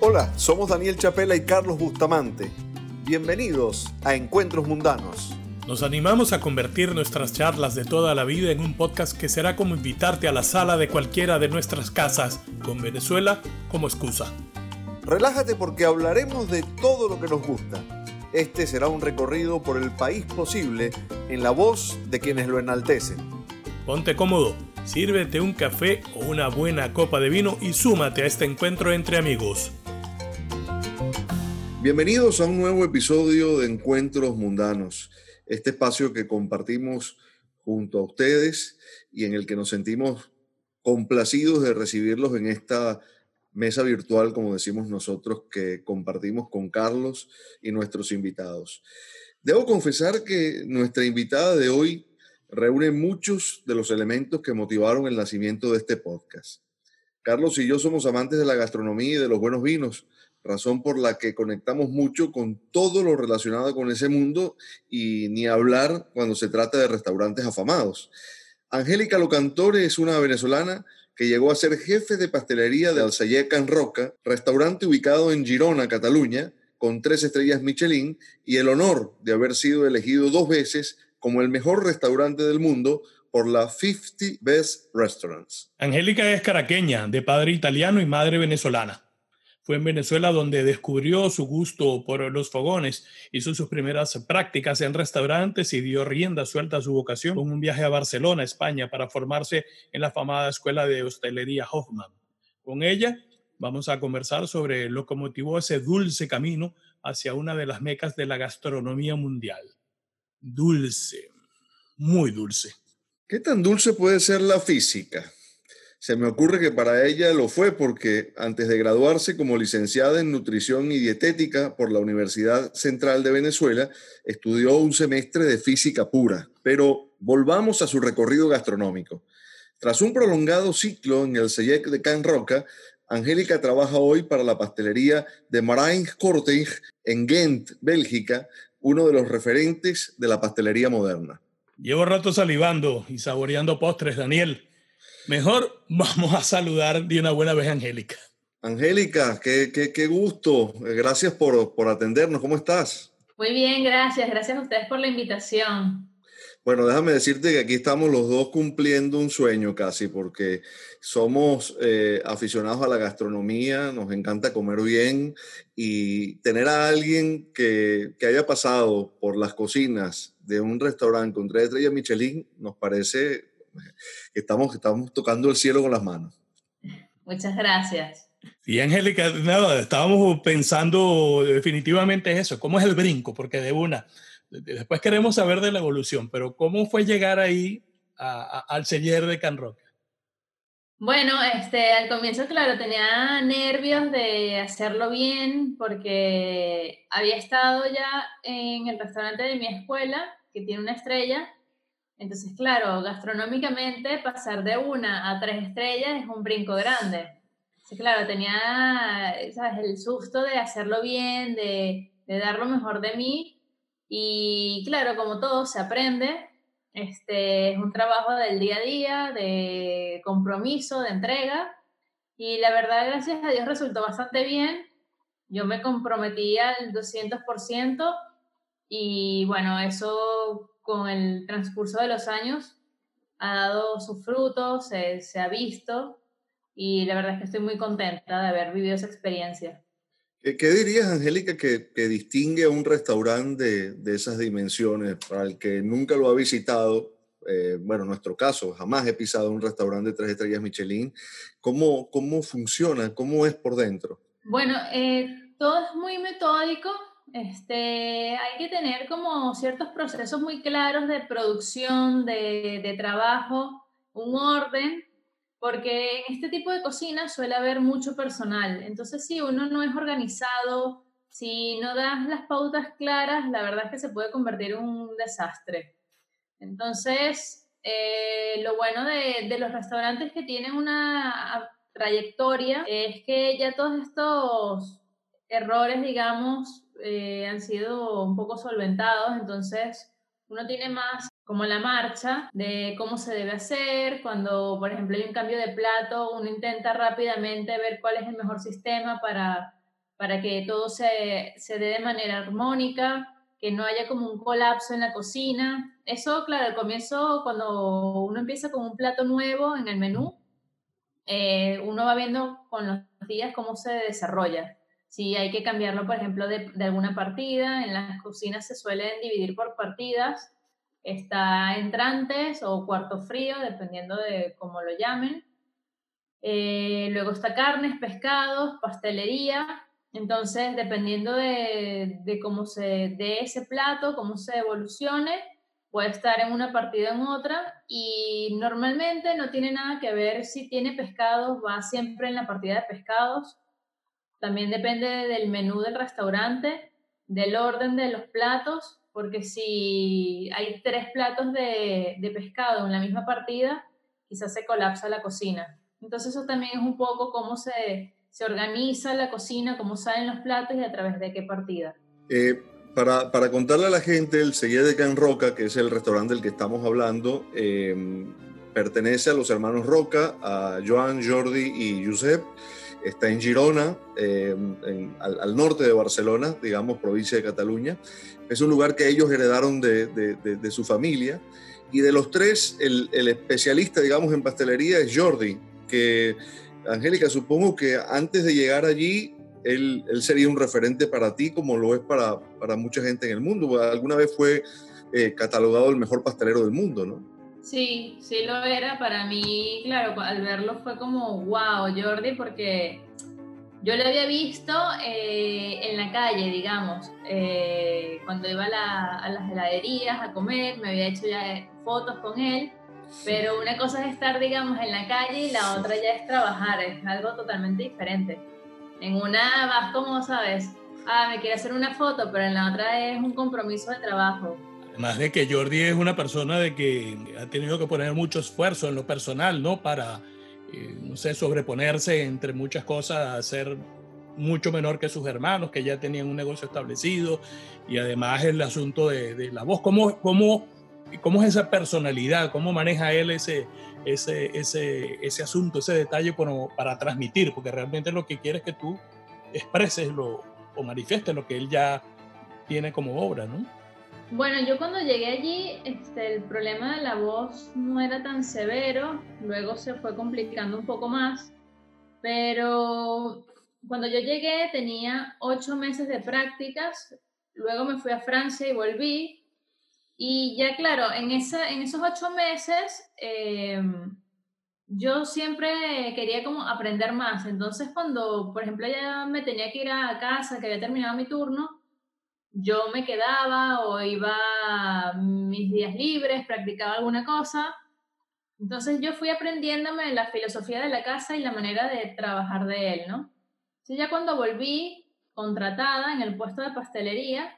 Hola, somos Daniel Chapela y Carlos Bustamante. Bienvenidos a Encuentros Mundanos. Nos animamos a convertir nuestras charlas de toda la vida en un podcast que será como invitarte a la sala de cualquiera de nuestras casas, con Venezuela como excusa. Relájate porque hablaremos de todo lo que nos gusta. Este será un recorrido por el país posible en la voz de quienes lo enaltecen. Ponte cómodo, sírvete un café o una buena copa de vino y súmate a este encuentro entre amigos. Bienvenidos a un nuevo episodio de Encuentros Mundanos este espacio que compartimos junto a ustedes y en el que nos sentimos complacidos de recibirlos en esta mesa virtual, como decimos nosotros, que compartimos con Carlos y nuestros invitados. Debo confesar que nuestra invitada de hoy reúne muchos de los elementos que motivaron el nacimiento de este podcast. Carlos y yo somos amantes de la gastronomía y de los buenos vinos, razón por la que conectamos mucho con todo lo relacionado con ese mundo y ni hablar cuando se trata de restaurantes afamados. Angélica Locantore es una venezolana que llegó a ser jefe de pastelería de Alsayer Can Roca, restaurante ubicado en Girona, Cataluña, con tres estrellas Michelin y el honor de haber sido elegido dos veces como el mejor restaurante del mundo por la 50 Best Restaurants. Angélica es caraqueña, de padre italiano y madre venezolana. Fue en Venezuela donde descubrió su gusto por los fogones, hizo sus primeras prácticas en restaurantes y dio rienda suelta a su vocación con un viaje a Barcelona, España, para formarse en la afamada escuela de hostelería Hoffman. Con ella vamos a conversar sobre lo que motivó ese dulce camino hacia una de las mecas de la gastronomía mundial. Dulce, muy dulce. ¿Qué tan dulce puede ser la física? Se me ocurre que para ella lo fue porque antes de graduarse como licenciada en nutrición y dietética por la Universidad Central de Venezuela, estudió un semestre de física pura. Pero volvamos a su recorrido gastronómico. Tras un prolongado ciclo en el Seyek de Can Roca, Angélica trabaja hoy para la pastelería de Marijn Korting en Ghent, Bélgica, uno de los referentes de la pastelería moderna. Llevo rato salivando y saboreando postres, Daniel. Mejor vamos a saludar de una buena vez a Angélica. Angélica, qué, qué, qué gusto. Gracias por, por atendernos. ¿Cómo estás? Muy bien, gracias. Gracias a ustedes por la invitación. Bueno, déjame decirte que aquí estamos los dos cumpliendo un sueño casi, porque somos eh, aficionados a la gastronomía, nos encanta comer bien y tener a alguien que, que, haya pasado por las cocinas de un restaurante con tres estrellas Michelin nos parece estamos, estamos tocando el cielo con las manos. Muchas gracias. Y Angélica, nada, estábamos pensando definitivamente eso, ¿cómo es el brinco? Porque de una, después queremos saber de la evolución, pero ¿cómo fue llegar ahí a, a, al seller de Can Roca? Bueno, este, al comienzo, claro, tenía nervios de hacerlo bien porque había estado ya en el restaurante de mi escuela, que tiene una estrella, entonces, claro, gastronómicamente pasar de una a tres estrellas es un brinco grande. Sí, claro, tenía ¿sabes? el susto de hacerlo bien, de, de, dar lo mejor de mí. Y claro, como todo se aprende, este, es un trabajo del día a día, de compromiso, de entrega. Y la verdad, gracias a Dios, resultó bastante bien. Yo me comprometí al 200% y bueno, eso con el transcurso de los años ha dado sus frutos, se, se, ha visto y la verdad es que estoy muy contenta de haber vivido esa experiencia. ¿Qué, dirías, Angélica, que, que, distingue a un restaurante de, de, esas dimensiones para el que nunca lo ha visitado? Eh, bueno, en nuestro caso, jamás he pisado un restaurante de tres estrellas Michelin. ¿Cómo, cómo funciona? ¿Cómo es por dentro? Bueno, eh, todo es muy metódico este, hay que tener como ciertos procesos muy claros de producción, de, de trabajo, un orden, porque en este tipo de cocina suele haber mucho personal. Entonces, si uno no es organizado, si no das las pautas claras, la verdad es que se puede convertir en un desastre. Entonces, eh, lo bueno de, de, los restaurantes que tienen una trayectoria es que ya todos estos errores, digamos, eh, han sido un poco solventados, entonces uno tiene más como la marcha de cómo se debe hacer, cuando por ejemplo hay un cambio de plato, uno intenta rápidamente ver cuál es el mejor sistema para para que todo se, se dé de manera armónica, que no haya como un colapso en la cocina. Eso, claro, al comienzo, cuando uno empieza con un plato nuevo en el menú, eh, uno va viendo con los días cómo se desarrolla. Si hay que cambiarlo, por ejemplo, de, de, alguna partida, en las cocinas se suelen dividir por partidas. Está entrantes o cuarto frío, dependiendo de cómo lo llamen. Eh, luego está carnes, pescados, pastelería. Entonces, dependiendo de, de cómo se dé ese plato, cómo se evolucione, puede estar en una partida en otra y normalmente no tiene nada que ver si tiene pescados, va siempre en la partida de pescados. También depende del menú del restaurante, del orden de los platos, porque si hay tres platos de, de pescado en la misma partida, quizás se colapsa la cocina. Entonces eso también es un poco cómo se, se organiza la cocina, cómo salen los platos y a través de qué partida. Eh, para, para, contarle a la gente, el Selle de Can Roca, que es el restaurante del que estamos hablando, eh, pertenece a los hermanos Roca, a Joan, Jordi y Josep. Está en Girona, eh, al, norte de Barcelona, digamos, provincia de Cataluña. Es un lugar que ellos heredaron de, su familia. Y de los tres, el, especialista, digamos, en pastelería es Jordi, que, Angélica, supongo que antes de llegar allí él, sería un referente para ti como lo es para, para mucha gente en el mundo. Alguna vez fue eh, catalogado el mejor pastelero del mundo, ¿no? Sí, sí lo era. Para mí, claro, al verlo fue como, wow, Jordi, porque yo lo había visto eh, en la calle, digamos, eh, cuando iba a, la, a, las heladerías a comer, me había hecho ya fotos con él, pero una cosa es estar, digamos, en la calle y la otra ya es trabajar, es algo totalmente diferente. En una vas como, ¿sabes? Ah, me quiere hacer una foto, pero en la otra es un compromiso de trabajo. Además de que Jordi es una persona de que ha tenido que poner mucho esfuerzo en lo personal, ¿no? Para, eh, no sé, sobreponerse entre muchas cosas, a ser mucho menor que sus hermanos, que ya tenían un negocio establecido, y además el asunto de, la voz, ¿cómo, cómo, cómo es esa personalidad, cómo maneja él ese, ese, ese, asunto, ese detalle para transmitir, porque realmente lo que quiere es que tú expreses lo, o manifiestes lo que él ya tiene como obra, ¿no? Bueno, yo cuando llegué allí, este, el problema de la voz no era tan severo, luego se fue complicando un poco más, pero cuando yo llegué tenía ocho meses de prácticas, luego me fui a Francia y volví, y ya claro, en, esa, en esos ocho meses eh, yo siempre quería como aprender más. Entonces cuando, por ejemplo, ya me tenía que ir a casa, que había terminado mi turno, yo me quedaba o iba mis días libres, practicaba alguna cosa. Entonces yo fui aprendiéndome la filosofía de la casa y la manera de trabajar de él, ¿no? Entonces ya cuando volví contratada en el puesto de pastelería,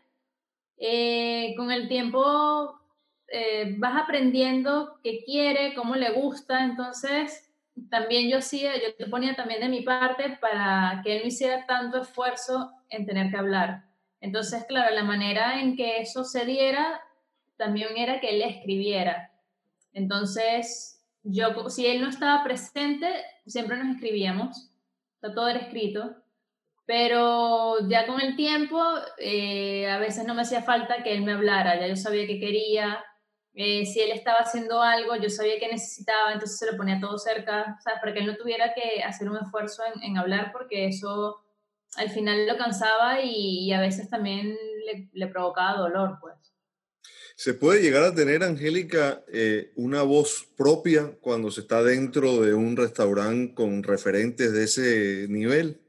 eh, con el tiempo eh, vas aprendiendo qué quiere, cómo le gusta, entonces también yo hacía, yo ponía también de mi parte para que él no hiciera tanto esfuerzo en tener que hablar. Entonces, claro, la manera en que eso se diera también era que él escribiera. Entonces, yo, si él no estaba presente, siempre nos escribíamos, todo era escrito, pero ya con el tiempo, eh, a veces no me hacía falta que él me hablara, ya yo sabía que quería, eh, si él estaba haciendo algo, yo sabía que necesitaba, entonces se lo ponía todo cerca, ¿sabes? Para que él no tuviera que hacer un esfuerzo en hablar, porque eso al final lo cansaba y, y a veces también le, le, provocaba dolor, pues. ¿Se puede llegar a tener, Angélica, eh, una voz propia cuando se está dentro de un restaurante con referentes de ese nivel?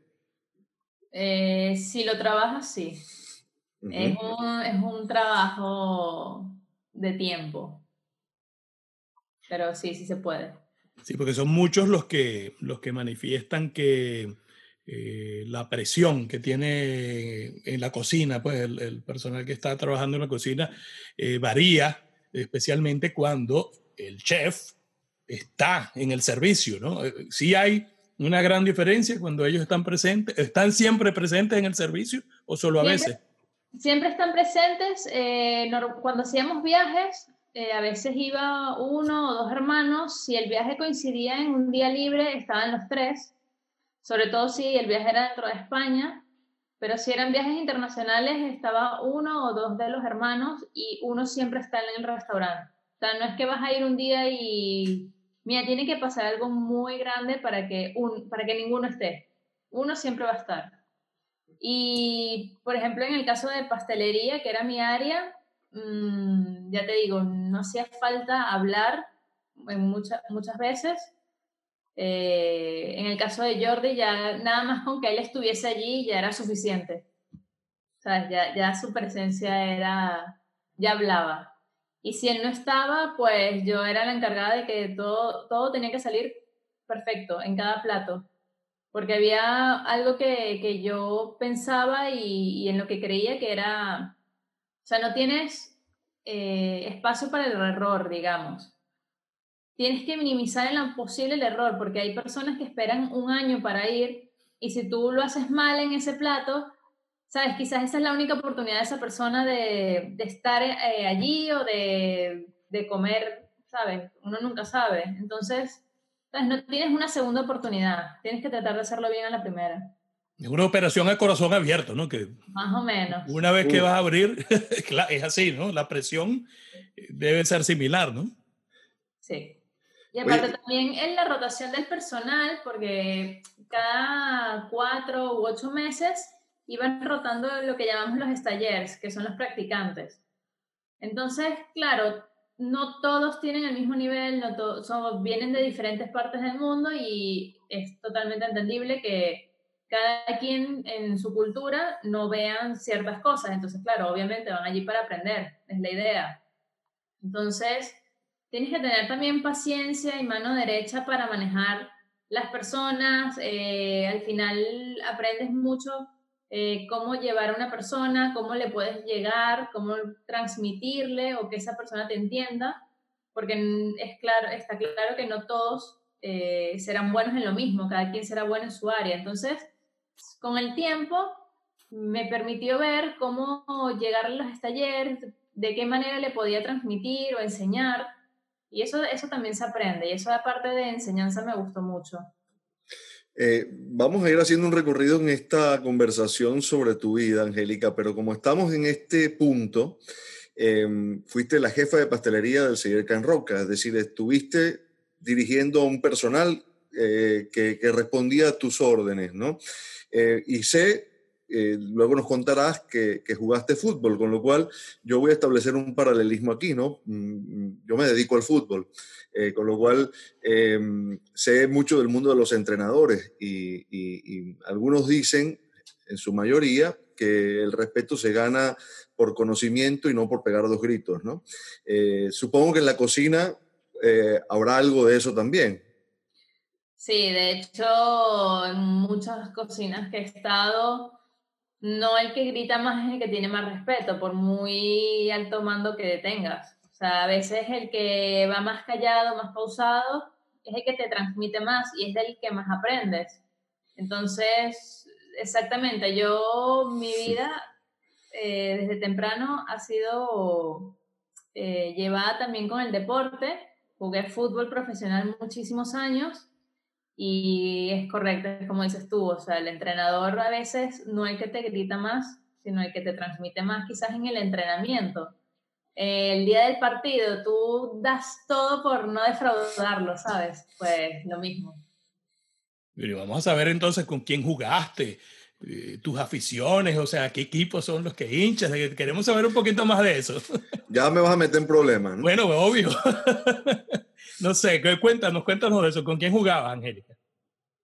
Eh, si lo trabajas, sí. Uh -huh. es, un, es un trabajo de tiempo. Pero sí, sí se puede. Sí, porque son muchos los que, los que manifiestan que eh, la presión que tiene en la cocina, pues el, el personal que está trabajando en la cocina eh, varía, especialmente cuando el chef está en el servicio, ¿no? Eh, Sí hay una gran diferencia cuando ellos están presentes, están siempre presentes en el servicio o solo a siempre, veces. Siempre están presentes. Eh, cuando hacíamos viajes, eh, a veces iba uno o dos hermanos. Si el viaje coincidía en un día libre, estaban los tres. Sobre todo si el viaje era dentro de España. Pero si eran viajes internacionales, estaba uno o dos de los hermanos y uno siempre está en el restaurante. O sea, no es que vas a ir un día y, mira, tiene que pasar algo muy grande para que, un, para que ninguno esté. Uno siempre va a estar. Y, por ejemplo, en el caso de pastelería, que era mi área, mmm, ya te digo, no hacía falta hablar en muchas veces. Eh, en el caso de Jordi, ya nada más con que él estuviese allí ya era suficiente. O sea, ya, ya su presencia era, ya hablaba. Y si él no estaba, pues yo era la encargada de que todo, todo tenía que salir perfecto en cada plato porque había algo que, que yo pensaba y, en lo que creía que era, o sea, no tienes eh, espacio para el error, digamos. Tienes que minimizar en lo posible el error, porque hay personas que esperan un año para ir y si tú lo haces mal en ese plato, sabes, quizás esa es la única oportunidad de esa persona de, de estar eh, allí o de, de comer, ¿sabes? Uno nunca sabe. Entonces, no tienes una segunda oportunidad, tienes que tratar de hacerlo bien a la primera. Es una operación a corazón abierto, ¿no? Que Más o menos. Una vez que vas a abrir, es así, ¿no? La presión debe ser similar, ¿no? Sí. Y aparte también en la rotación del personal, porque cada cuatro u ocho meses iban rotando lo que llamamos los stallers, que son los practicantes. Entonces, claro, no todos tienen el mismo nivel, no todos vienen de diferentes partes del mundo y es totalmente entendible que cada quien en su cultura no vean ciertas cosas. Entonces, claro, obviamente van allí para aprender, es la idea. Entonces, tienes que tener también paciencia y mano derecha para manejar las personas. Eh, al final aprendes mucho eh, cómo llevar a una persona, cómo le puedes llegar, cómo transmitirle o que esa persona te entienda, porque es claro, está claro que no todos eh, serán buenos en lo mismo, cada quien será bueno en su área. Entonces, con el tiempo me permitió ver cómo llegar a los talleres, de qué manera le podía transmitir o enseñar, y eso, eso también se aprende, y eso aparte de enseñanza me gustó mucho. Eh, vamos a ir haciendo un recorrido en esta conversación sobre tu vida, Angélica, pero como estamos en este punto, em, fuiste la jefa de pastelería del Señor Can Roca, es decir, estuviste dirigiendo a un personal eh, que, que, respondía a tus órdenes, ¿no? Eh, y sé eh, luego nos contarás que, jugaste fútbol, con lo cual yo voy a establecer un paralelismo aquí, ¿no? Mm, mm, yo me dedico al fútbol, eh, con lo cual eh, sé mucho del mundo de los entrenadores y, algunos dicen, en su mayoría, que el respeto se gana por conocimiento y no por pegar dos gritos, ¿no? Eh, supongo que en la cocina habrá algo de eso también. Sí, de hecho, en muchas cocinas que he estado, no el que grita más es el que tiene más respeto, por muy alto mando que tengas. O sea, a veces el que va más callado, más pausado, es el que te transmite más y es del que más aprendes. Entonces, exactamente, yo, mi vida eh, desde temprano ha sido eh, llevada también con el deporte. Jugué fútbol profesional muchísimos años y es correcto, es como dices tú, o sea, el entrenador a veces no el que te grita más, sino el que te transmite más quizás en el entrenamiento. el día del partido tú das todo por no defraudarlo, ¿sabes? Pues lo mismo. Pero vamos a saber entonces con quién jugaste, eh, tus aficiones, o sea, qué equipos son los que hinchas. Queremos saber un poquito más de eso. Ya me vas a meter en problemas. ¿no? Bueno, obvio. no sé, cuéntanos, cuéntanos de eso. ¿Con quién jugaba, Angélica?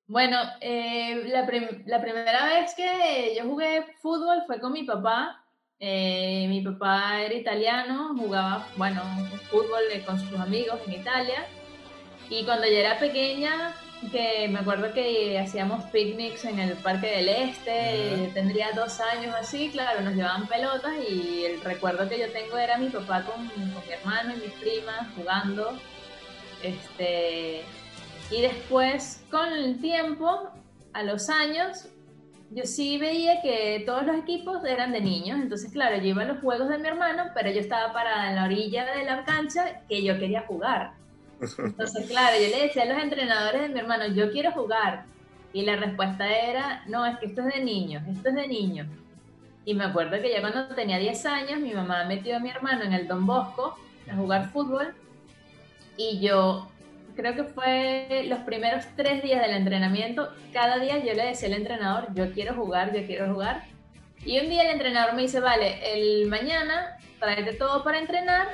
Bueno, eh, la, prim la, primera vez que yo jugué fútbol fue con mi papá. Eh, mi papá era italiano, jugaba, bueno, fútbol con sus amigos en Italia. Y cuando yo era pequeña, que me acuerdo que hacíamos picnics en el Parque del Este, tendría dos años así, claro, nos llevaban pelotas y el recuerdo que yo tengo era mi papá con, con mi hermano y mis primas jugando. Este, y después, con el tiempo, a los años, yo sí veía que todos los equipos eran de niños, entonces claro, yo iba a los juegos de mi hermano, pero yo estaba parada en la orilla de la cancha que yo quería jugar. Entonces, claro, yo le decía a los entrenadores de mi hermano, yo quiero jugar. Y la respuesta era, no, es que esto es de niños, esto es de niños. Y me acuerdo que ya cuando tenía 10 años, mi mamá metió a mi hermano en el Don Bosco a jugar fútbol. Y yo creo que fue los primeros tres días del entrenamiento, cada día yo le decía al entrenador, yo quiero jugar, yo quiero jugar. Y un día el entrenador me dice, vale, el mañana tráete todo para entrenar,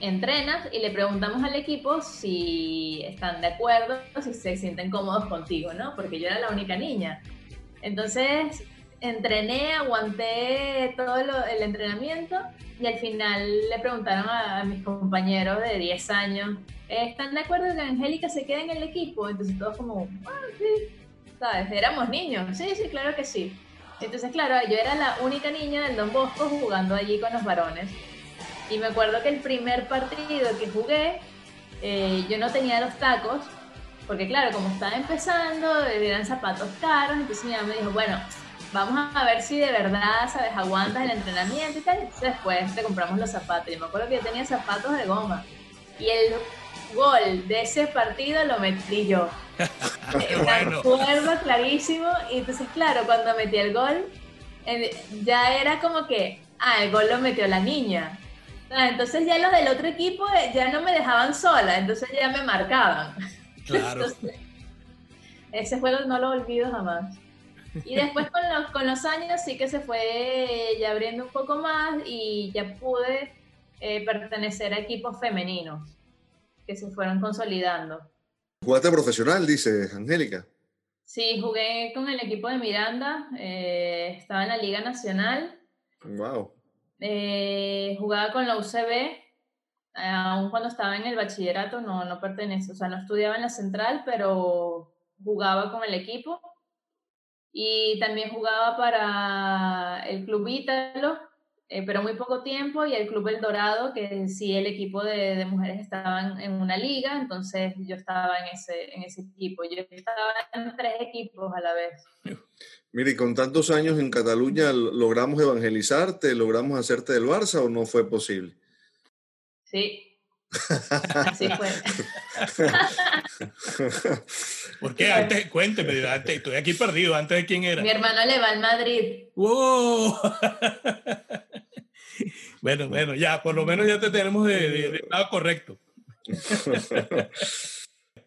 entrenas y le preguntamos al equipo si están de acuerdo, si se sienten cómodos contigo, ¿no? Porque yo era la única niña. Entonces entrené, aguanté todo el entrenamiento y al final le preguntaron a, mis compañeros de 10 años, ¿están de acuerdo que Angélica se quede en el equipo? Entonces todos como, ah, sí, ¿sabes? Éramos niños, sí, sí, claro que sí. Entonces, claro, yo era la única niña del Don Bosco jugando allí con los varones. Y me acuerdo que el primer partido que jugué, eh, yo no tenía los tacos, porque claro, como estaba empezando, eran zapatos caros, entonces mi mamá me dijo, bueno, vamos a ver si de verdad, ¿sabes? Aguantas el entrenamiento y tal. Después te compramos los zapatos. Yo me acuerdo que yo tenía zapatos de goma. Y el gol de ese partido lo metí yo. bueno. acuerdo clarísimo. Y entonces, claro, cuando metí el gol, ya era como que, ah, el gol lo metió la niña. Ah, entonces ya los del otro equipo eh, ya no me dejaban sola, entonces ya me marcaban. Claro. ese juego no lo olvido jamás. Y después con los, con los años sí que se fue ya abriendo un poco más y ya pude eh, pertenecer a equipos femeninos que se fueron consolidando. ¿Jugaste profesional, dice Angélica? Sí, jugué con el equipo de Miranda, eh, estaba en la Liga Nacional. Wow. Eh, jugaba con la UCB, aún cuando estaba en el bachillerato no, no pertenece, o sea, no estudiaba en la central, pero jugaba con el equipo y también jugaba para el Club Ítalo, eh, pero muy poco tiempo, y el Club El Dorado, que sí el equipo de, de, mujeres estaban en una liga, entonces yo estaba en ese, en ese equipo. Yo estaba en tres equipos a la vez. Mire, y con tantos años en Cataluña, ¿logramos evangelizarte? ¿Logramos hacerte del Barça o no fue posible? Sí, Así fue. ¿Por qué? Antes, cuénteme, antes, estoy aquí perdido. ¿Antes de quién era? Mi hermano le va al Madrid. ¡Wow! bueno, bueno, ya, por lo menos ya te tenemos de, lado correcto.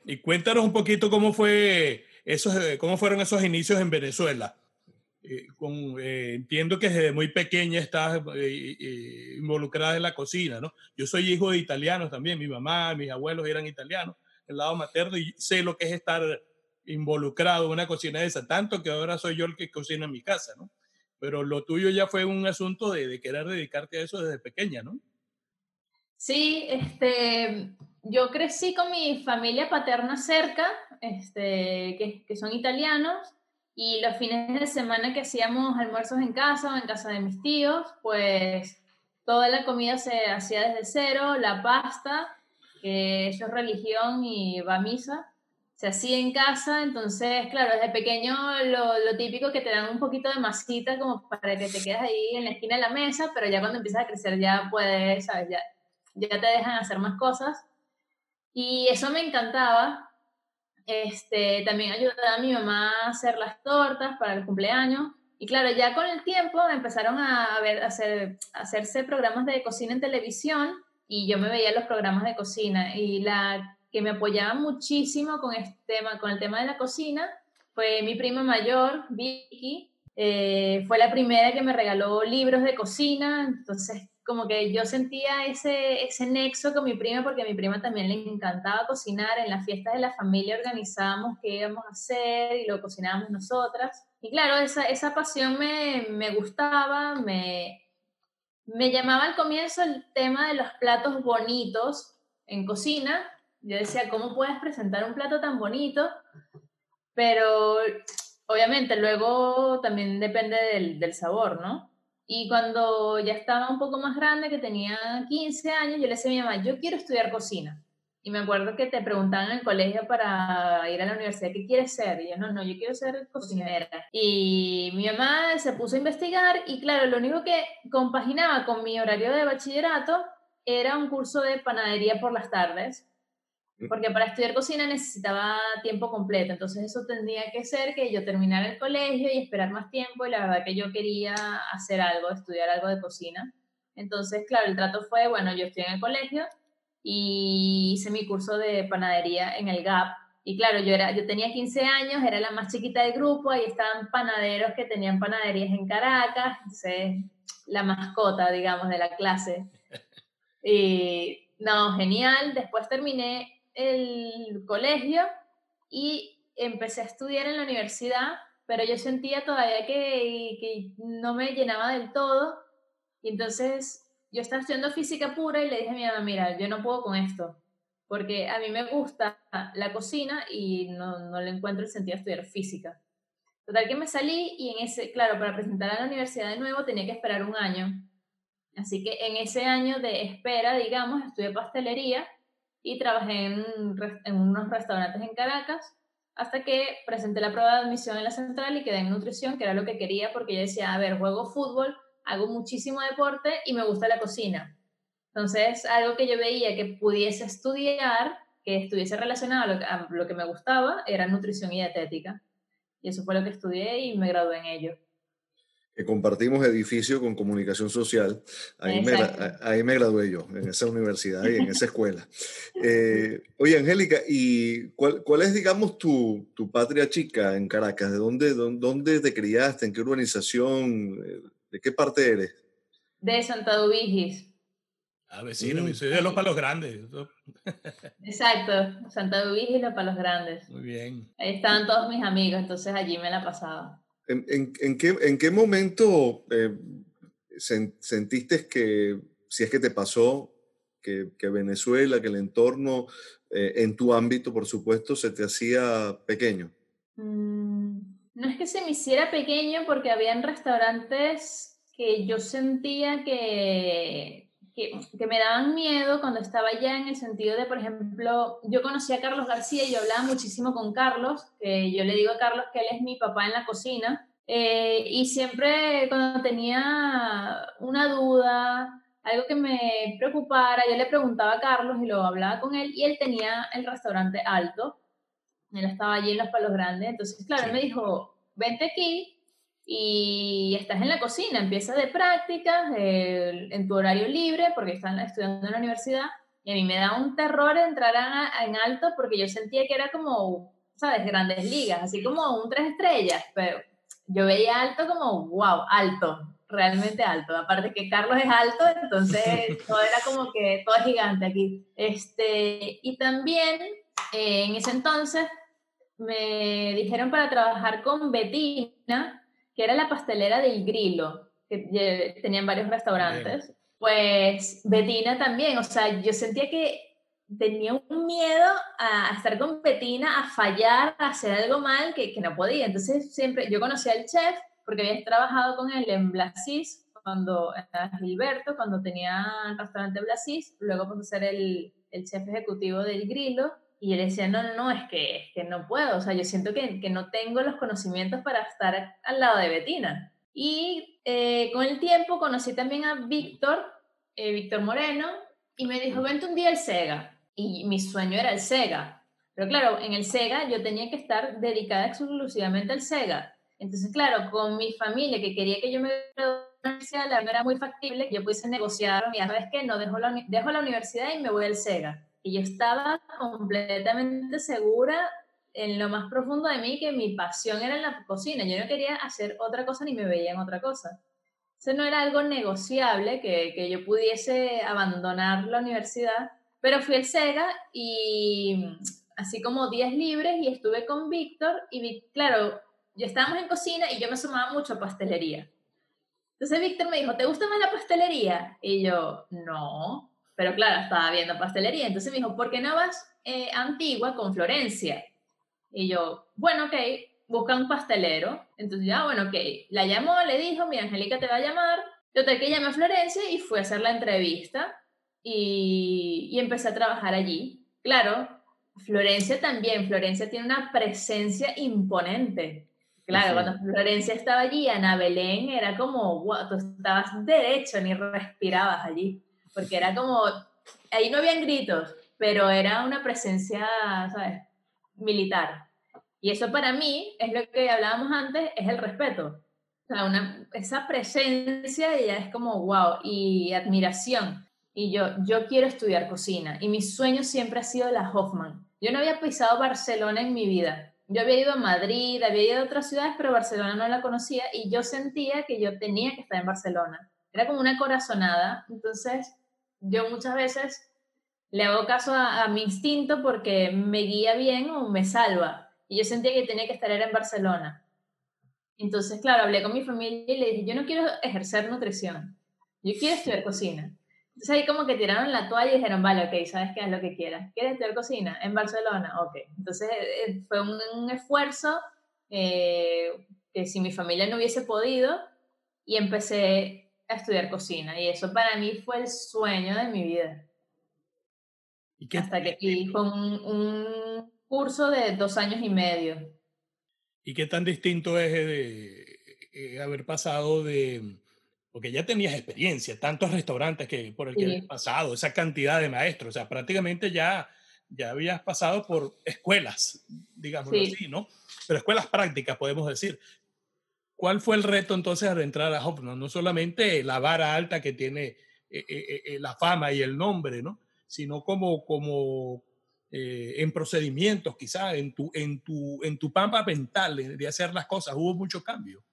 y cuéntanos un poquito cómo fue esos, cómo fueron esos inicios en Venezuela. Eh, con, eh, entiendo que desde muy pequeña estás eh, involucrada en la cocina, ¿no? Yo soy hijo de italianos también, mi mamá, mis abuelos eran italianos, el lado materno, y sé lo que es estar involucrado en una cocina de esa, tanto que ahora soy yo el que cocina en mi casa, ¿no? Pero lo tuyo ya fue un asunto de, de querer dedicarte a eso desde pequeña, ¿no? Sí, este, yo crecí con mi familia paterna cerca, este, que, que son italianos, y los fines de semana que hacíamos almuerzos en casa o en casa de mis tíos, pues toda la comida se hacía desde cero, la pasta, que eso es religión y va a misa, se hacía en casa, entonces, claro, desde pequeño lo, lo, típico que te dan un poquito de masita como para que te quedes ahí en la esquina de la mesa, pero ya cuando empiezas a crecer ya puedes, ¿sabes? Ya, ya te dejan hacer más cosas. Y eso me encantaba, este, también ayudaba a mi mamá a hacer las tortas para el cumpleaños. Y claro, ya con el tiempo empezaron a, ver, hacer, hacerse programas de cocina en televisión y yo me veía los programas de cocina. Y la que me apoyaba muchísimo con, este tema, con el tema de la cocina fue mi prima mayor, Vicky. Eh, fue la primera que me regaló libros de cocina, entonces como que yo sentía ese, ese nexo con mi prima porque a mi prima también le encantaba cocinar. En las fiestas de la familia organizábamos qué íbamos a hacer y lo cocinábamos nosotras. Y claro, esa, esa pasión me, me gustaba, me, me llamaba al comienzo el tema de los platos bonitos en cocina. Yo decía, ¿cómo puedes presentar un plato tan bonito? Pero obviamente luego también depende del, del sabor, ¿no? Y cuando ya estaba un poco más grande, que tenía 15 años, yo le decía a mi mamá, yo quiero estudiar cocina. Y me acuerdo que te preguntaban en el colegio para ir a la universidad, ¿qué quieres ser? Y yo, no, no, yo quiero ser cocinera. Y mi mamá se puso a investigar y claro, lo único que compaginaba con mi horario de bachillerato era un curso de panadería por las tardes. Porque para estudiar cocina necesitaba tiempo completo, entonces eso tendría que ser que yo terminara el colegio y esperar más tiempo y la verdad que yo quería hacer algo, estudiar algo de cocina. Entonces, claro, el trato fue, bueno, yo estoy en el colegio y hice mi curso de panadería en el GAP. Y claro, yo, era, yo tenía 15 años, era la más chiquita del grupo, ahí estaban panaderos que tenían panaderías en Caracas, entonces, la mascota, digamos, de la clase. Y no, genial. Después terminé el colegio y empecé a estudiar en la universidad, pero yo sentía todavía que, que no me llenaba del todo. Y entonces yo estaba estudiando física pura y le dije a mi mamá, mira, yo no puedo con esto, porque a mí me gusta la cocina y no, no le encuentro el sentido de estudiar física. Total que me salí y en ese, claro, para presentar a la universidad de nuevo tenía que esperar un año. Así que en ese año de espera, digamos, estudié pastelería y trabajé en, unos restaurantes en Caracas hasta que presenté la prueba de admisión en la central y quedé en nutrición, que era lo que quería porque yo decía, a ver, juego fútbol, hago muchísimo deporte y me gusta la cocina. Entonces, algo que yo veía que pudiese estudiar, que estuviese relacionado a lo, a lo que me gustaba, era nutrición y dietética. Y eso fue lo que estudié y me gradué en ello que compartimos edificio con comunicación social. Ahí me, ahí me, gradué yo, en esa universidad y en esa escuela. Eh, oye, Angélica, ¿y cuál, cuál, es, digamos, tu, tu, patria chica en Caracas? ¿De dónde, dónde te criaste? ¿En qué urbanización? ¿De qué parte eres? De Santa Dubigis. Ah, vecino, mm. soy de los Palos Grandes. Exacto, Santa Dubigis y los Palos Grandes. Muy bien. Ahí estaban todos mis amigos, entonces allí me la pasaba. ¿En, qué, en qué, momento eh, sentiste que, si es que te pasó, que, Venezuela, que el entorno, eh, en tu ámbito, por supuesto, se te hacía pequeño? Mm, no es que se me hiciera pequeño porque habían restaurantes que yo sentía que, que, que, me daban miedo cuando estaba allá en el sentido de, por ejemplo, yo conocí a Carlos García y yo hablaba muchísimo con Carlos, que yo le digo a Carlos que él es mi papá en la cocina, eh, y siempre cuando tenía una duda, algo que me preocupara, yo le preguntaba a Carlos y lo hablaba con él, y él tenía el restaurante alto, él estaba allí en Los Palos Grandes, entonces, claro, él me dijo, vente aquí, y estás en la cocina, empieza de prácticas en tu horario libre porque están estudiando en la universidad y a mí me da un terror entrar en alto porque yo sentía que era como, ¿sabes? Grandes ligas, así como un tres estrellas, pero yo veía alto como, wow, alto, realmente alto. Aparte que Carlos es alto, entonces todo era como que todo es gigante aquí. Este, y también eh, en ese entonces me dijeron para trabajar con Betina, que era la pastelera del Grilo, que tenían varios restaurantes. Pues Betina también, o sea, yo sentía que tenía un miedo a, estar con Betina, a fallar, a hacer algo mal que, que no podía. Entonces siempre, yo conocí al chef porque había trabajado con él en Blasis, cuando era Gilberto, cuando tenía el restaurante Blasis, luego a ser el, el chef ejecutivo del Grilo y él decía, no, no, no, es que, es que no puedo, o sea, yo siento que, que no tengo los conocimientos para estar al lado de Betina. Y eh, con el tiempo conocí también a Víctor, eh, Víctor Moreno, y me dijo, vente un día al SEGA. Y mi sueño era el SEGA. Pero claro, en el SEGA yo tenía que estar dedicada exclusivamente al SEGA. Entonces, claro, con mi familia que quería que yo me la era muy factible, yo pudiese negociar, ya sabes qué, no dejo la, dejo la universidad y me voy al SEGA. Y yo estaba completamente segura en lo más profundo de mí que mi pasión era en la cocina. Yo no quería hacer otra cosa ni me veía en otra cosa. Eso no era algo negociable que, que yo pudiese abandonar la universidad, pero fui al SEGA y así como días libres y estuve con Víctor y claro, ya estábamos en cocina y yo me sumaba mucho a pastelería. Entonces Víctor me dijo, ¿te gusta más la pastelería? Y yo, no. Pero claro, estaba viendo pastelería. Entonces me dijo, ¿por qué no vas eh, Antigua con Florencia? Y yo, bueno, ok, busca un pastelero. Entonces ya, bueno, ok. La llamó, le dijo, mi Angélica te va a llamar. Total que llamé a Florencia y fui a hacer la entrevista y, y empecé a trabajar allí. Claro, Florencia también. Florencia tiene una presencia imponente. Claro, cuando Florencia estaba allí, Ana Belén era como, wow, tú estabas derecho, ni respirabas allí porque era como, ahí no habían gritos, pero era una presencia, ¿sabes? Militar. Y eso para mí es lo que hablábamos antes, es el respeto. O sea, una, esa presencia ya es como wow y admiración. Y yo, yo quiero estudiar cocina y mi sueño siempre ha sido la Hoffman. Yo no había pisado Barcelona en mi vida. Yo había ido a Madrid, había ido a otras ciudades, pero Barcelona no la conocía y yo sentía que yo tenía que estar en Barcelona. Era como una corazonada. Entonces, yo muchas veces le hago caso a, a mi instinto porque me guía bien o me salva y yo sentía que tenía que estar en Barcelona. Entonces, claro, hablé con mi familia y le dije, yo no quiero ejercer nutrición, yo quiero estudiar cocina. Entonces ahí como que tiraron la toalla y dijeron, vale, ok, sabes qué es lo que quieras. ¿Quieres estudiar cocina? En Barcelona, ok. Entonces eh, eh, fue un, esfuerzo eh, que si mi familia no hubiese podido y empecé a estudiar cocina. Y eso para mí fue el sueño de mi vida. ¿Y qué? Hasta que y fue un curso de dos años y medio. ¿Y qué tan distinto es de, eh, haber pasado de, porque ya tenías experiencia, tantos restaurantes que por el que has pasado, esa cantidad de maestros, o sea, prácticamente ya, ya habías pasado por escuelas, digamos así, ¿no? Pero escuelas prácticas, podemos decir. ¿Cuál fue el reto entonces al entrar a Hoffman? No solamente la vara alta que tiene eh, eh, la fama y el nombre, ¿no? Sino como, como eh, en procedimientos, quizás en tu, en, tu, en tu pampa mental de, hacer las cosas, hubo mucho cambio.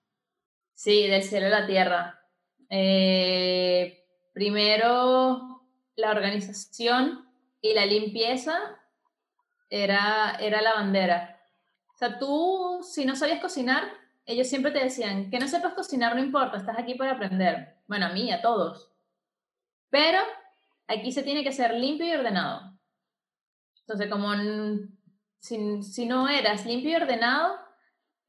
Sí, del cielo a la tierra. Eh, primero, la organización y la limpieza era, era la bandera. O sea, tú, si no sabías cocinar, ellos siempre te decían, que no sepas cocinar no importa, estás aquí para aprender. Bueno, a mí, a todos. Pero aquí se tiene que ser limpio y ordenado. Entonces, como si, si, no eras limpio y ordenado,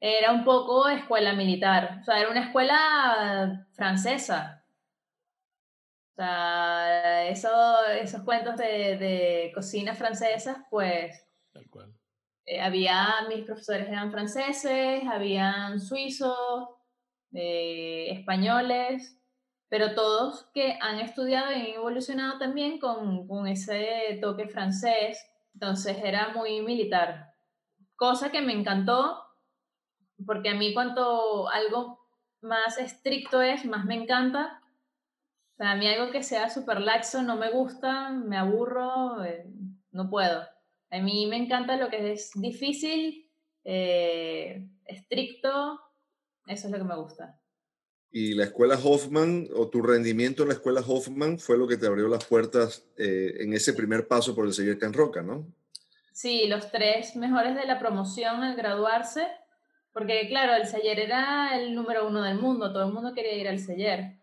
era un poco escuela militar. O sea, era una escuela francesa. O sea, eso, esos cuentos de, de cocina francesas, pues... Tal cual. Eh, había, mis profesores eran franceses, habían suizos, eh, españoles, pero todos que han estudiado y han evolucionado también con, con ese toque francés entonces era muy militar, cosa que me encantó, porque a mí cuanto algo más estricto es, más me encanta. O sea, a mí algo que sea súper laxo no me gusta, me aburro, eh, no puedo. A mí me encanta lo que es difícil, eh, estricto, eso es lo que me gusta. Y la escuela Hoffman o tu rendimiento en la escuela Hoffman fue lo que te abrió las puertas eh, en ese primer paso por el señor Can Roca, ¿no? Sí, los tres mejores de la promoción al graduarse, porque claro, el Seller era el número uno del mundo, todo el mundo quería ir al Seller.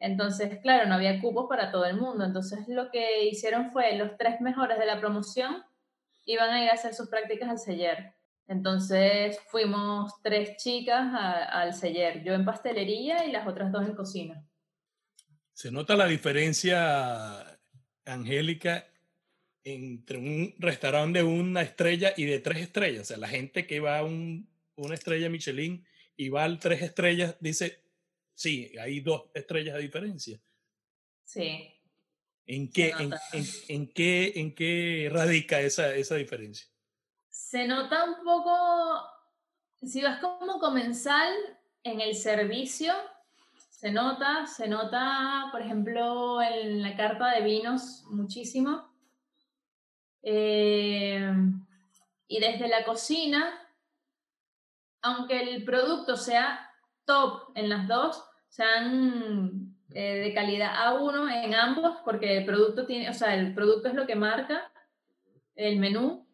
Entonces, claro, no había cupos para todo el mundo. Entonces, lo que hicieron fue los tres mejores de la promoción iban a ir a hacer sus prácticas al Seller. Entonces fuimos tres chicas al celler, yo en pastelería y las otras dos en cocina. Se nota la diferencia, Angélica, entre un restaurante de una estrella y de tres estrellas. O sea, la gente que va a un, una estrella Michelin y va al tres estrellas dice, sí, hay dos estrellas de diferencia. Sí. ¿En qué, en, qué, en qué radica esa, esa diferencia? se nota un poco, si vas como comensal en el servicio, se nota, se nota, por ejemplo, en la carta de vinos muchísimo. Eh, y desde la cocina, aunque el producto sea top en las dos, sean eh, de calidad A1 en ambos, porque el producto tiene, o sea, el producto es lo que marca el menú,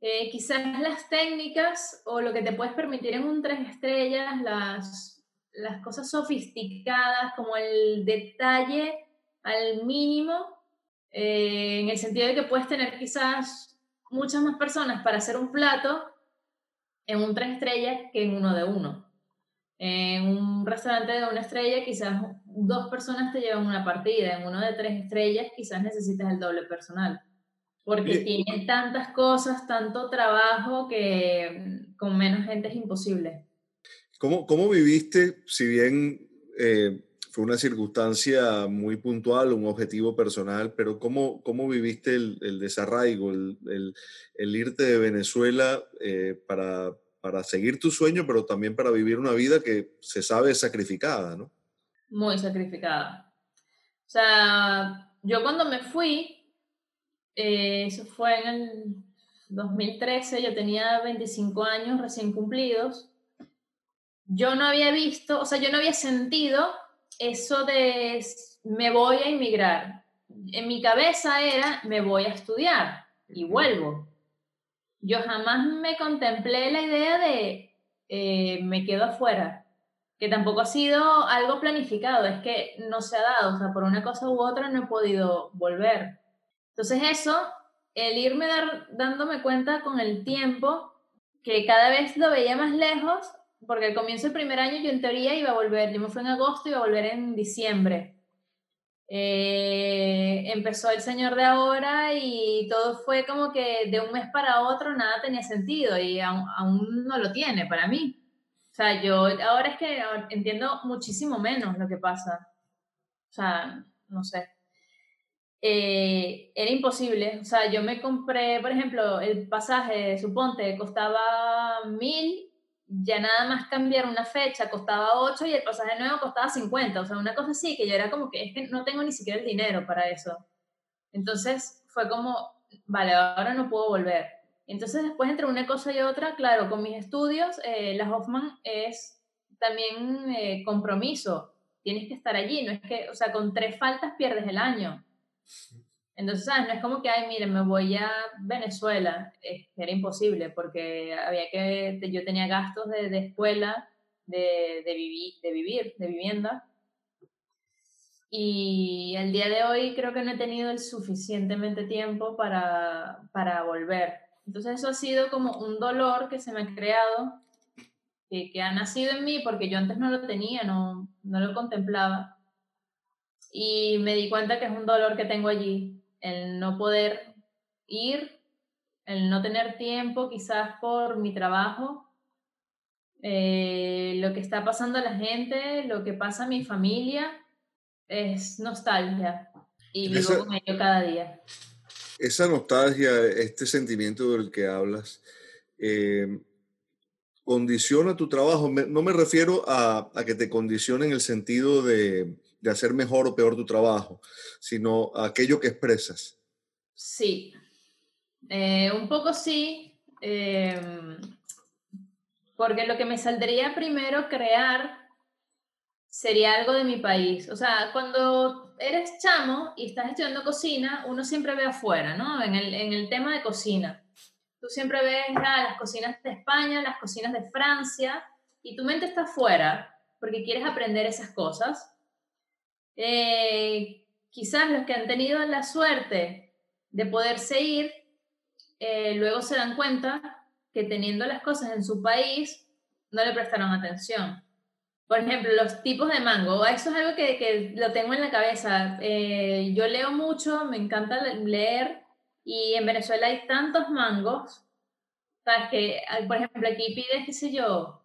eh, quizás las técnicas o lo que te puedes permitir en un tres estrellas, las, las cosas sofisticadas, como el detalle al mínimo, eh, en el sentido de que puedes tener quizás muchas más personas para hacer un plato en un tres estrellas que en uno de uno. En un restaurante de una estrella quizás dos personas te llevan una partida, en uno de tres estrellas quizás necesitas el doble personal porque tienen tantas cosas, tanto trabajo que con menos gente es imposible. ¿Cómo, cómo viviste, si bien eh, fue una circunstancia muy puntual, un objetivo personal, pero ¿cómo, cómo viviste el, desarraigo, el, irte de Venezuela eh, para, para seguir tu sueño, pero también para vivir una vida que se sabe sacrificada, ¿no? Muy sacrificada. O sea, yo cuando me fui, eh, eso fue en el 2013, yo tenía 25 años recién cumplidos. Yo no había visto, o sea, yo no había sentido eso de me voy a inmigrar. En mi cabeza era me voy a estudiar y vuelvo. Yo jamás me contemplé la idea de eh, me quedo afuera, que tampoco ha sido algo planificado, es que no se ha dado, o sea, por una cosa u otra no he podido volver. Entonces eso, el irme dándome cuenta con el tiempo que cada vez lo veía más lejos, porque al comienzo del primer año yo en teoría iba a volver, yo me fui en agosto y iba a volver en diciembre. Eh, empezó el Señor de ahora y todo fue como que de un mes para otro nada tenía sentido y aún, aún no lo tiene para mí. O sea, yo ahora es que entiendo muchísimo menos lo que pasa. O sea, no sé. Eh, era imposible. O sea, yo me compré, por ejemplo, el pasaje, suponte, costaba mil ya nada más cambiar una fecha costaba 8 y el pasaje nuevo costaba 50, o sea, una cosa así, que yo era como que es que no tengo ni siquiera el dinero para eso. Entonces fue como, vale, ahora no puedo volver. Entonces después entre una cosa y otra, claro, con mis estudios, eh, la Hoffman es también eh, compromiso, tienes que estar allí, no es que, o sea, con tres faltas pierdes el año. Entonces, ¿sabes? No es como que, ay, mire, me voy a Venezuela. Era imposible porque había que, yo tenía gastos de, de escuela, de, de, de vivir, de vivienda. Y el día de hoy creo que no he tenido el suficientemente tiempo para, para volver. Entonces eso ha sido como un dolor que se me ha creado, que, que ha nacido en mí porque yo antes no lo tenía, no, no lo contemplaba. Y me di cuenta que es un dolor que tengo allí, el no poder ir, el no tener tiempo quizás por mi trabajo, eh, lo que está pasando a la gente, lo que pasa a mi familia, es nostalgia y vivo con ello cada día. Esa nostalgia, este sentimiento del que hablas, eh, condiciona tu trabajo. no me refiero a, a, que te condicione en el sentido de, de hacer mejor o peor tu trabajo, sino aquello que expresas. Sí, eh, un poco sí, em, porque lo que me saldría primero crear sería algo de mi país. O sea, cuando eres chamo y estás estudiando cocina, uno siempre ve afuera, ¿no? En el, en el tema de cocina. Tú siempre ves ah, las cocinas de España, las cocinas de Francia, y tu mente está afuera porque quieres aprender esas cosas eh, quizás los que han tenido la suerte de poderse ir, eh, luego se dan cuenta que teniendo las cosas en su país, no le prestaron atención. Por ejemplo, los tipos de mango, eso es algo que, lo tengo en la cabeza. Eh, yo leo mucho, me encanta leer, y en Venezuela hay tantos mangos, ¿sabes? Que, por ejemplo, aquí pides, qué sé yo,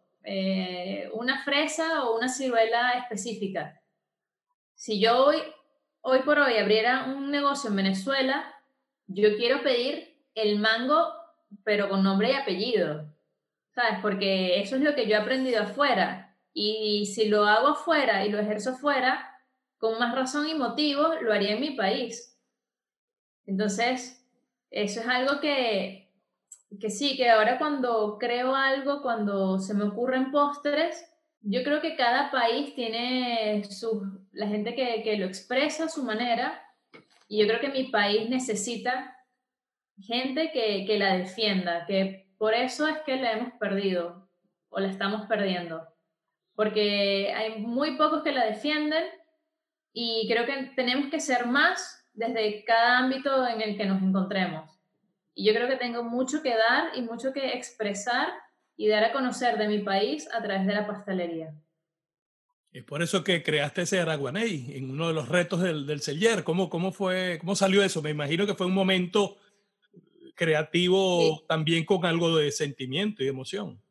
una fresa o una ciruela específica si yo hoy, hoy por hoy abriera un negocio en Venezuela, yo quiero pedir el mango, pero con nombre y apellido, ¿sabes? Porque eso es lo que yo he aprendido afuera. Y si lo hago afuera y lo ejerzo afuera, con más razón y motivo, lo haría en mi país. Entonces, eso es algo que, que sí, que ahora cuando creo algo, cuando se me ocurren postres, yo creo que cada país tiene su, la gente que, que, lo expresa a su manera y yo creo que mi país necesita gente que, que la defienda, que por eso es que la hemos perdido o la estamos perdiendo, porque hay muy pocos que la defienden y creo que tenemos que ser más desde cada ámbito en el que nos encontremos. Y yo creo que tengo mucho que dar y mucho que expresar y dar a conocer de mi país a través de la pastelería. Es por eso que creaste ese Araguaney en uno de los retos del, del Celler. ¿Cómo, ¿Cómo, fue, ¿Cómo salió eso? Me imagino que fue un momento creativo también con algo de sentimiento y emoción.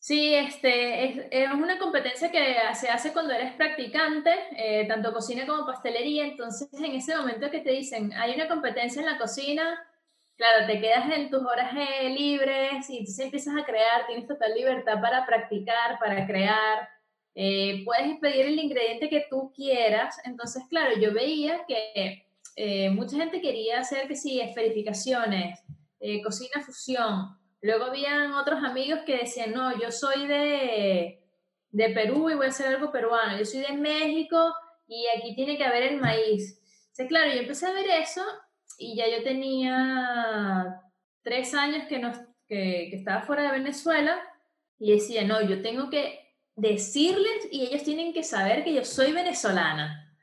Sí, este, es, una competencia que se hace cuando eres practicante, eh, tanto cocina como pastelería. Entonces, en ese momento que te dicen, hay una competencia en la cocina, claro, te quedas en tus horas eh, libres y entonces empiezas a crear, tienes total libertad para practicar, para crear. Eh, puedes pedir el ingrediente que tú quieras. Entonces, claro, yo veía que mucha gente quería hacer que sí, esferificaciones, cocina fusión. Luego habían otros amigos que decían, no, yo soy de, de Perú y voy a hacer algo peruano, yo soy de México y aquí tiene que haber el maíz. O claro, yo empecé a ver eso y ya yo tenía tres años que, no, que, que estaba fuera de Venezuela y decía, no, yo tengo que decirles y ellos tienen que saber que yo soy venezolana.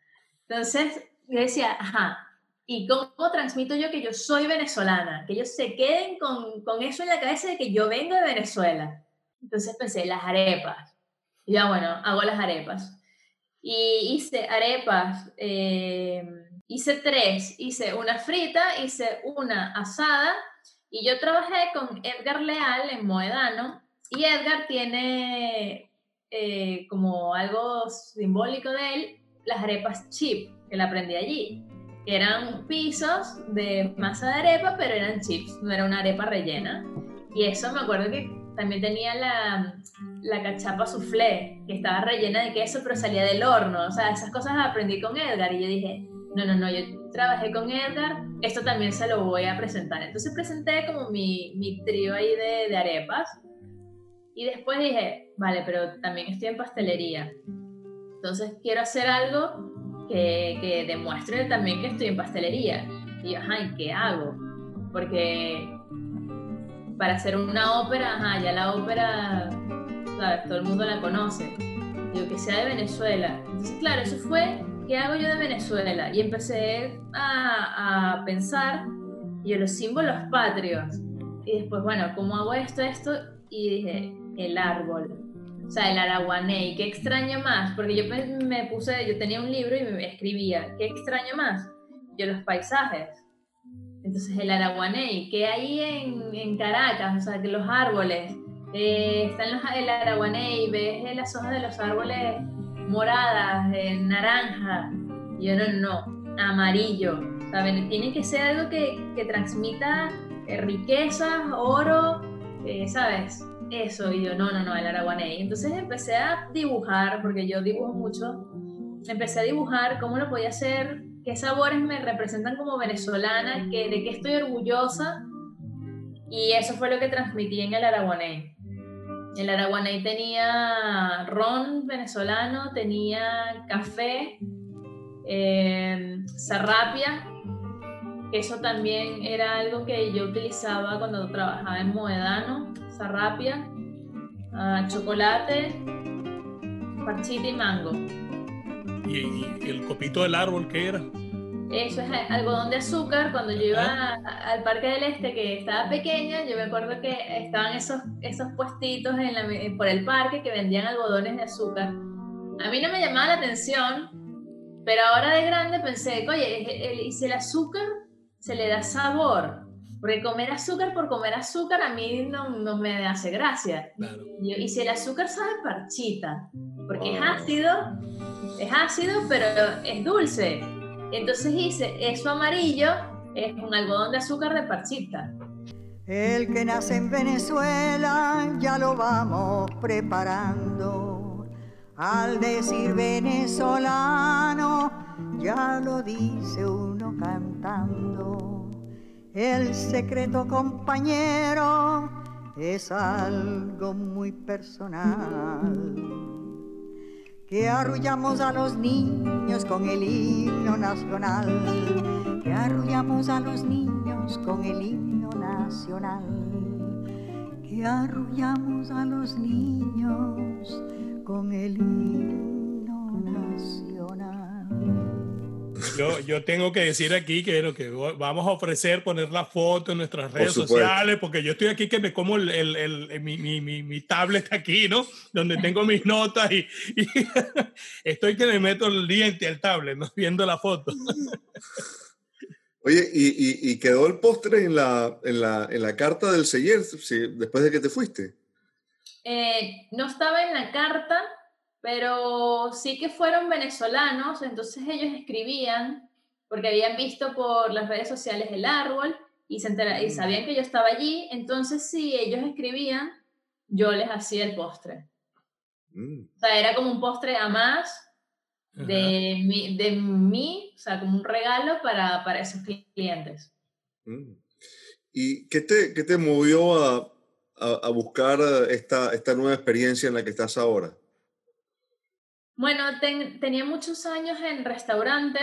Entonces, yo decía, ajá, ¿Y cómo transmito yo que yo soy venezolana? Que ellos se queden con, con, eso en la cabeza de que yo vengo de Venezuela. Entonces pensé, las arepas. Y ya bueno, hago las arepas. Y hice arepas, eh, hice tres, hice una frita, hice una asada. Y yo trabajé con Edgar Leal en Moedano. Y Edgar tiene eh, como algo simbólico de él, las arepas chip, que la aprendí allí eran pisos de masa de arepa, pero eran chips, no era una arepa rellena. Y eso me acuerdo que también tenía la, la cachapa soufflé, que estaba rellena de queso, pero salía del horno. O sea, esas cosas las aprendí con Edgar y yo dije, no, no, no, yo trabajé con Edgar, esto también se lo voy a presentar. Entonces presenté como mi, mi trío ahí de, arepas y después dije, vale, pero también estoy en pastelería. Entonces quiero hacer algo que, que demuestre también que estoy en pastelería. Y yo, ajá, ¿y qué hago? Porque para hacer una ópera, ajá, ya la ópera, ¿sabes? Todo el mundo la conoce. Digo, que sea de Venezuela. Entonces, claro, eso fue, ¿qué hago yo de Venezuela? Y empecé a, a pensar, y los símbolos patrios. Y después, bueno, ¿cómo hago esto, esto? Y dije, el árbol o sea, el araguaney, ¿qué extraño más? Porque yo me puse, yo tenía un libro y me escribía, ¿qué extraño más? Yo los paisajes. Entonces el araguaney, ¿qué hay en, en Caracas? O sea, que los árboles, eh, están los, el araguaney, ves las hojas de los árboles moradas, naranja. Yo no, no, amarillo. ¿Saben? Tiene que ser algo que, que transmita eh, riqueza, oro, eh, ¿sabes? eso, y yo, no, no, no, el araguaney. Entonces empecé a dibujar, porque yo dibujo mucho, empecé a dibujar cómo lo podía hacer, qué sabores me representan como venezolana, que, de qué estoy orgullosa, y eso fue lo que transmití en el araguaney. El araguaney tenía ron venezolano, tenía café, eh, zarrapia, eso también era algo que yo utilizaba cuando trabajaba en Moedano, zarrapia, uh, chocolate, parchita y mango. ¿Y, el copito del árbol qué era? Eso es algodón de azúcar. Cuando yo iba al Parque del Este, que estaba pequeña, yo me acuerdo que estaban esos, esos puestitos en por el parque que vendían algodones de azúcar. A mí no me llamaba la atención, pero ahora de grande pensé, oye, ¿y si el azúcar se le da sabor? Porque comer azúcar por comer azúcar a mí no, no me hace gracia. y si el azúcar sabe parchita, porque es ácido, es ácido, pero es dulce. Entonces hice eso amarillo, es un algodón de azúcar de parchita. El que nace en Venezuela ya lo vamos preparando. Al decir venezolano, ya lo dice uno cantando. El secreto compañero es algo muy personal. Que arrullamos a los niños con el himno nacional. Que arrullamos a los niños con el himno nacional. Que arrullamos a los niños con el himno Yo, yo tengo que decir aquí que lo que vamos a ofrecer, poner la foto en nuestras redes sociales, porque yo estoy aquí que me como el, el, el mi, mi, mi, tablet aquí, ¿no? Donde tengo mis notas y, estoy que me meto el diente al tablet, ¿no? Viendo la foto. Oye, ¿y, y, quedó el postre en la, en, la, en la carta del seller después de que te fuiste? Eh, no estaba en la carta, pero sí que fueron venezolanos, entonces ellos escribían, porque habían visto por las redes sociales el árbol y, se y mm. sabían que yo estaba allí, entonces si ellos escribían, yo les hacía el postre. Mm. O sea, era como un postre a más de mí, de mí, o sea, como un regalo para, para esos clientes. Mm. ¿Y qué te, qué te movió a, a, buscar esta, esta nueva experiencia en la que estás ahora? Bueno, tenía muchos años en restaurante.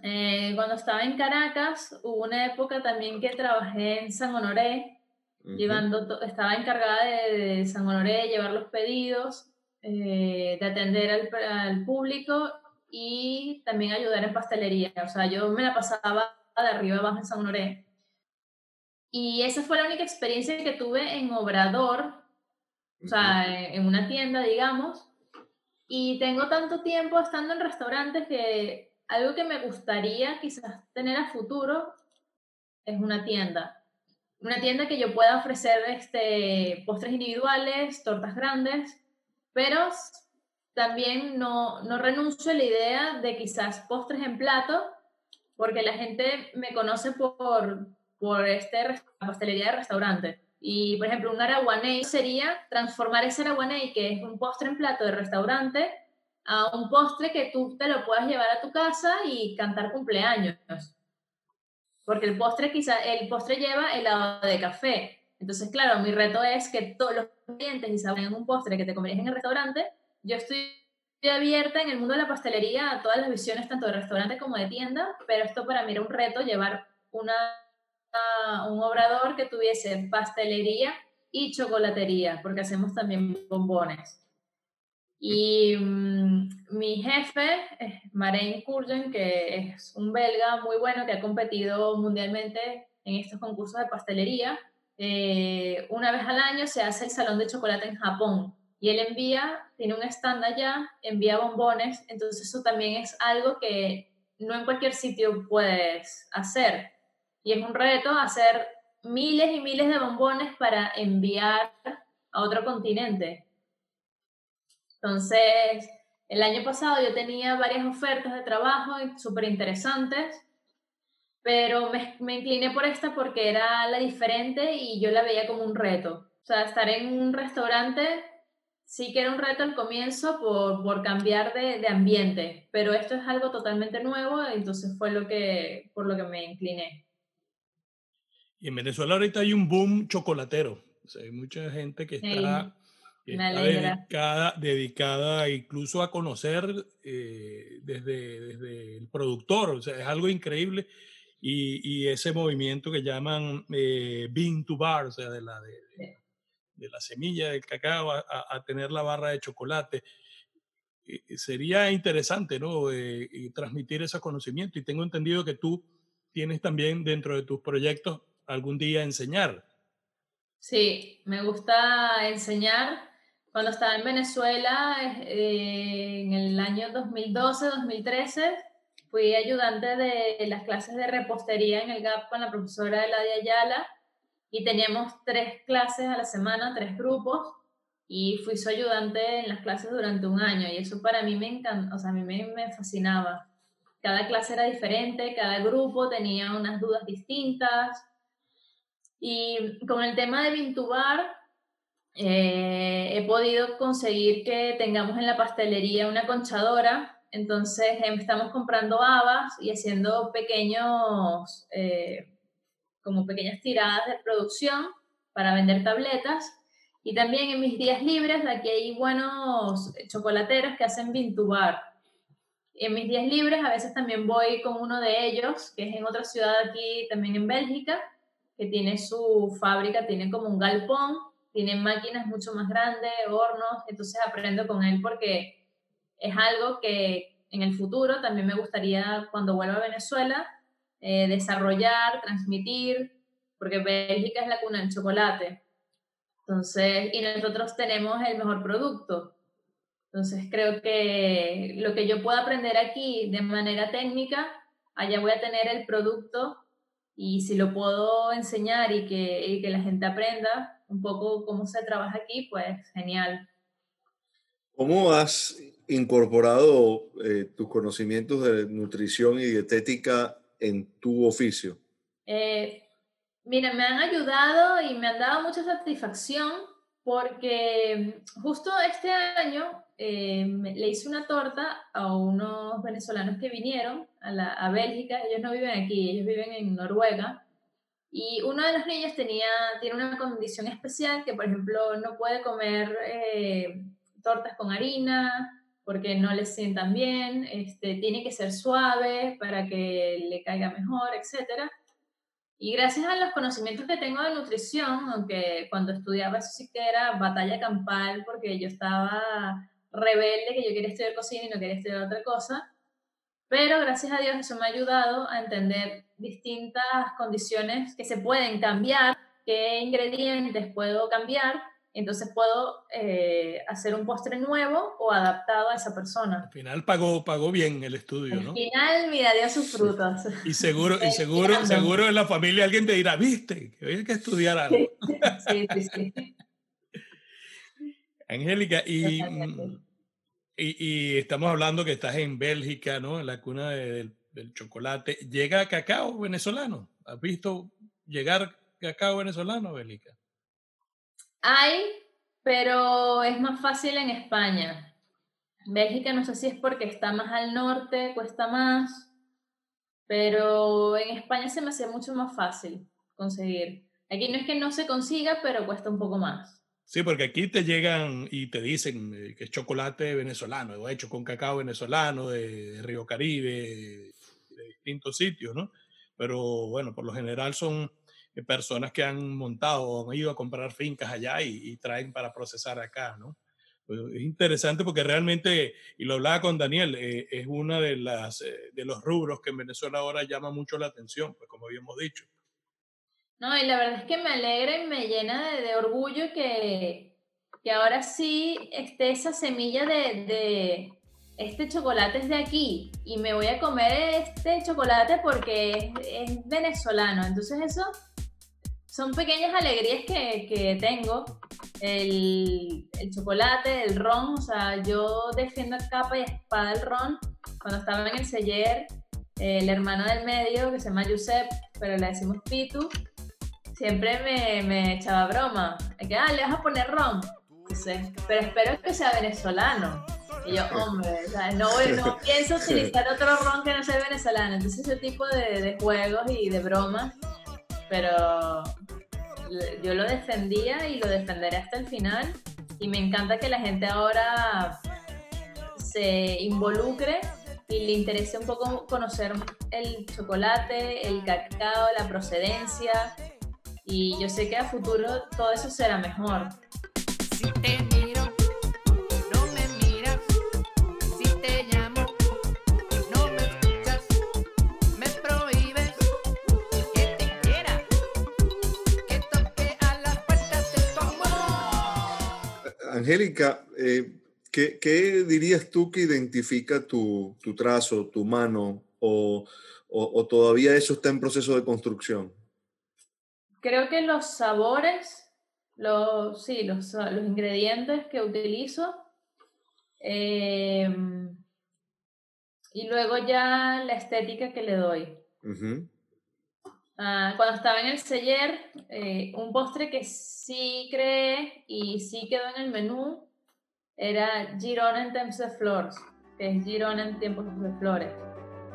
Eh, cuando estaba en Caracas, hubo una época también que trabajé en San Honoré, llevando, estaba encargada de, San Honoré, llevar los pedidos, eh, de atender al, al, público y también ayudar en pastelería. O sea, yo me la pasaba de arriba abajo en San Honoré. Y esa fue la única experiencia que tuve en Obrador, o sea, en una tienda, digamos. Y tengo tanto tiempo estando en restaurantes que algo que me gustaría quizás tener a futuro es una tienda. Una tienda que yo pueda ofrecer este, postres individuales, tortas grandes, pero también no, no renuncio a la idea de quizás postres en plato, porque la gente me conoce por, por este, pastelería de restaurante. Y, por ejemplo, un araguaney sería transformar ese araguaney, que es un postre en plato de restaurante, a un postre que tú te lo puedas llevar a tu casa y cantar cumpleaños. Porque el postre quizá, el postre lleva helado de café. Entonces, claro, mi reto es que todos los clientes y saben un postre que te comerías en el restaurante, yo estoy abierta en el mundo de la pastelería a todas las visiones, tanto de restaurante como de tienda, pero esto para mí era un reto, llevar una, un obrador que tuviese pastelería y chocolatería, porque hacemos también bombones. Y mm, mi jefe Marijn Kurgen, que es un belga muy bueno que ha competido mundialmente en estos concursos de pastelería. Eh, una vez al año se hace el Salón de Chocolate en Japón y él envía, tiene un stand allá, envía bombones, entonces eso también es algo que no en cualquier sitio puedes hacer. Y es un reto hacer miles y miles de bombones para enviar a otro continente. Entonces, el año pasado yo tenía varias ofertas de trabajo súper interesantes, pero me, me incliné por esta porque era la diferente y yo la veía como un reto. O sea, estar en un restaurante sí que era un reto al comienzo por, por cambiar de, de, ambiente, pero esto es algo totalmente nuevo, entonces fue lo que, por lo que me incliné. Y en Venezuela ahorita hay un boom chocolatero, o sea, hay mucha gente que está, dedicada, dedicada incluso a conocer eh, desde, desde el productor, o sea, es algo increíble. Y, y ese movimiento que llaman eh, Bean to Bar, o sea, de la, de, de la semilla del cacao a, tener la barra de chocolate. sería interesante, ¿no? Eh, transmitir ese conocimiento. Y tengo entendido que tú tienes también dentro de tus proyectos algún día enseñar. Sí, me gusta enseñar. Cuando estaba en Venezuela, eh, en el año 2012-2013, fui ayudante de las clases de repostería en el GAP con la profesora Eladia Ayala y teníamos tres clases a la semana, tres grupos, y fui su ayudante en las clases durante un año, y eso para mí me encanta, o sea, a mí me, me fascinaba. Cada clase era diferente, cada grupo tenía unas dudas distintas, y con el tema de Vintubar, eh, he podido conseguir que tengamos en la pastelería una conchadora. Entonces em, estamos comprando habas y haciendo pequeños eh, como pequeñas tiradas de producción para vender tabletas. Y también en mis días libres, aquí hay buenos chocolateros que hacen Vintubar. En mis días libres a veces también voy con uno de ellos, que es en otra ciudad aquí, también en Bélgica, que tiene su fábrica, tiene como un galpón, tiene máquinas mucho más grandes, hornos, entonces aprendo con él porque es algo que en el futuro también me gustaría, cuando vuelva a Venezuela, eh, desarrollar, transmitir, porque Bélgica es la cuna del chocolate. Entonces, y nosotros tenemos el mejor producto. Entonces, creo que lo que yo pueda aprender aquí de manera técnica, allá voy a tener el producto y si lo puedo enseñar y que, y que la gente aprenda, un poco cómo se trabaja aquí, pues genial. ¿Cómo has incorporado eh, tus conocimientos de nutrición y dietética en tu oficio? Eh, mira, me han ayudado y me han dado mucha satisfacción porque justo este año eh, le hice una torta a unos venezolanos que vinieron a, la, a Bélgica. Ellos no viven aquí, ellos viven en Noruega. Y uno de los niños tenía, tiene una condición especial que, por ejemplo, no puede comer eh, tortas con harina porque no le sientan bien, este, tiene que ser suave para que le caiga mejor, etc. Y gracias a los conocimientos que tengo de nutrición, aunque cuando estudiaba eso sí que era batalla campal porque yo estaba rebelde, que yo quería estudiar cocina y no quería estudiar otra cosa, pero gracias a Dios eso me ha ayudado a entender distintas condiciones que se pueden cambiar, qué ingredientes puedo cambiar, entonces puedo eh, hacer un postre nuevo o adaptado a esa persona. Al final pagó, pagó bien el estudio, ¿no? Al final, mira, dio sus frutos. Y seguro, y seguro, seguro en la familia alguien te dirá, viste, que hay que estudiar algo. Sí, sí, sí. Angélica, y, y, estamos hablando que estás en Bélgica, ¿no? En la cuna del, chocolate. ¿Llega cacao venezolano? ¿Has visto llegar cacao venezolano Bélgica? Hay, pero es más fácil en España. Bélgica no sé si es porque está más al norte, cuesta más, pero en España se me hace mucho más fácil conseguir. Aquí no es que no se consiga, pero cuesta un poco más. Sí, porque aquí te llegan y te dicen eh, que es chocolate venezolano, o hecho con cacao venezolano de, Río Caribe, de, distintos sitios, ¿no? Pero bueno, por lo general son personas que han montado o han ido a comprar fincas allá y, traen para procesar acá, ¿no? Pues, es interesante porque realmente, y lo hablaba con Daniel, eh, es uno de, las, de los rubros que en Venezuela ahora llama mucho la atención, pues como habíamos dicho. No, y la verdad es que me alegra y me llena de, orgullo que, que, ahora sí esté esa semilla de, de, este chocolate es de aquí y me voy a comer este chocolate porque es, venezolano. Entonces eso son pequeñas alegrías que, que tengo. El, el, chocolate, el ron, o sea, yo defiendo a capa y espada el ron. Cuando estaba en el Seller, el hermano del medio, que se llama Josep, pero le decimos Pitu, siempre me, me echaba broma. Que, ah, le vas a poner ron. pero espero que sea venezolano. Y yo, hombre, no, no pienso utilizar otro ron que no sea venezolano. Entonces, ese tipo de, de juegos y de bromas. Pero yo lo defendía y lo defenderé hasta el final. Y me encanta que la gente ahora se involucre y le interese un poco conocer el chocolate, el cacao, la procedencia, y yo sé que a futuro todo eso será mejor. Si te Angélica, eh, ¿qué, ¿qué, dirías tú que identifica tu, tu trazo, tu mano, o, o, o todavía eso está en proceso de construcción? Creo que los sabores, los, sí, los, los ingredientes que utilizo, em, y luego ya la estética que le doy. Ah, cuando estaba en el Seller, eh, un postre que sí creé y sí quedó en el menú era Girona en Temps de Flores, que es Girona en tiempos de flores.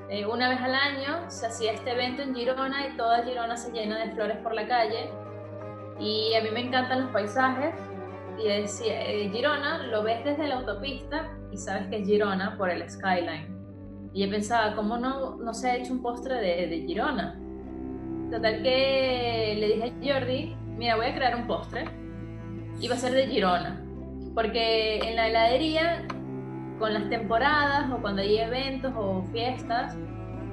Eh, una vez al año se hacía este evento en Girona y toda Girona se llena de flores por la calle. Y a mí me encantan los paisajes. Y decía, eh, Girona lo ves desde la autopista y sabes que es Girona por el skyline. Y yo pensaba, ¿cómo no, no se ha hecho un postre de, de Girona? Total que le dije a Jordi, mira, voy a crear un postre y va a ser de Girona. Porque en la heladería con las temporadas o cuando hay eventos o fiestas,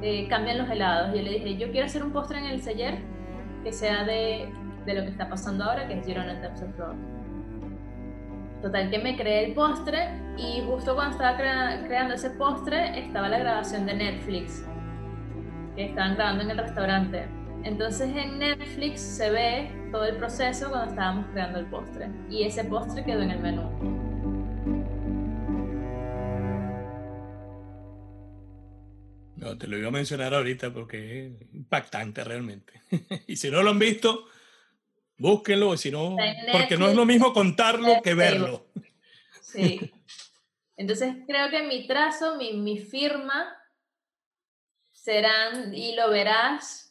eh, cambian los helados. Yo le dije, yo quiero hacer un postre en el Seller que sea de, de lo que está pasando ahora, que es Girona Tercer Floor. Total, que me creé el postre y justo cuando estaba creando ese postre estaba la grabación de Netflix, que estaban grabando en el restaurante. Entonces en Netflix se ve todo el proceso cuando estábamos creando el postre. Y ese postre quedó en el menú. No, te lo iba a mencionar ahorita porque es impactante realmente. y si no lo han visto, búsquenlo, si no, porque no es lo mismo contarlo que verlo. Sí. Entonces creo que mi trazo, mi, mi firma, serán, y lo verás,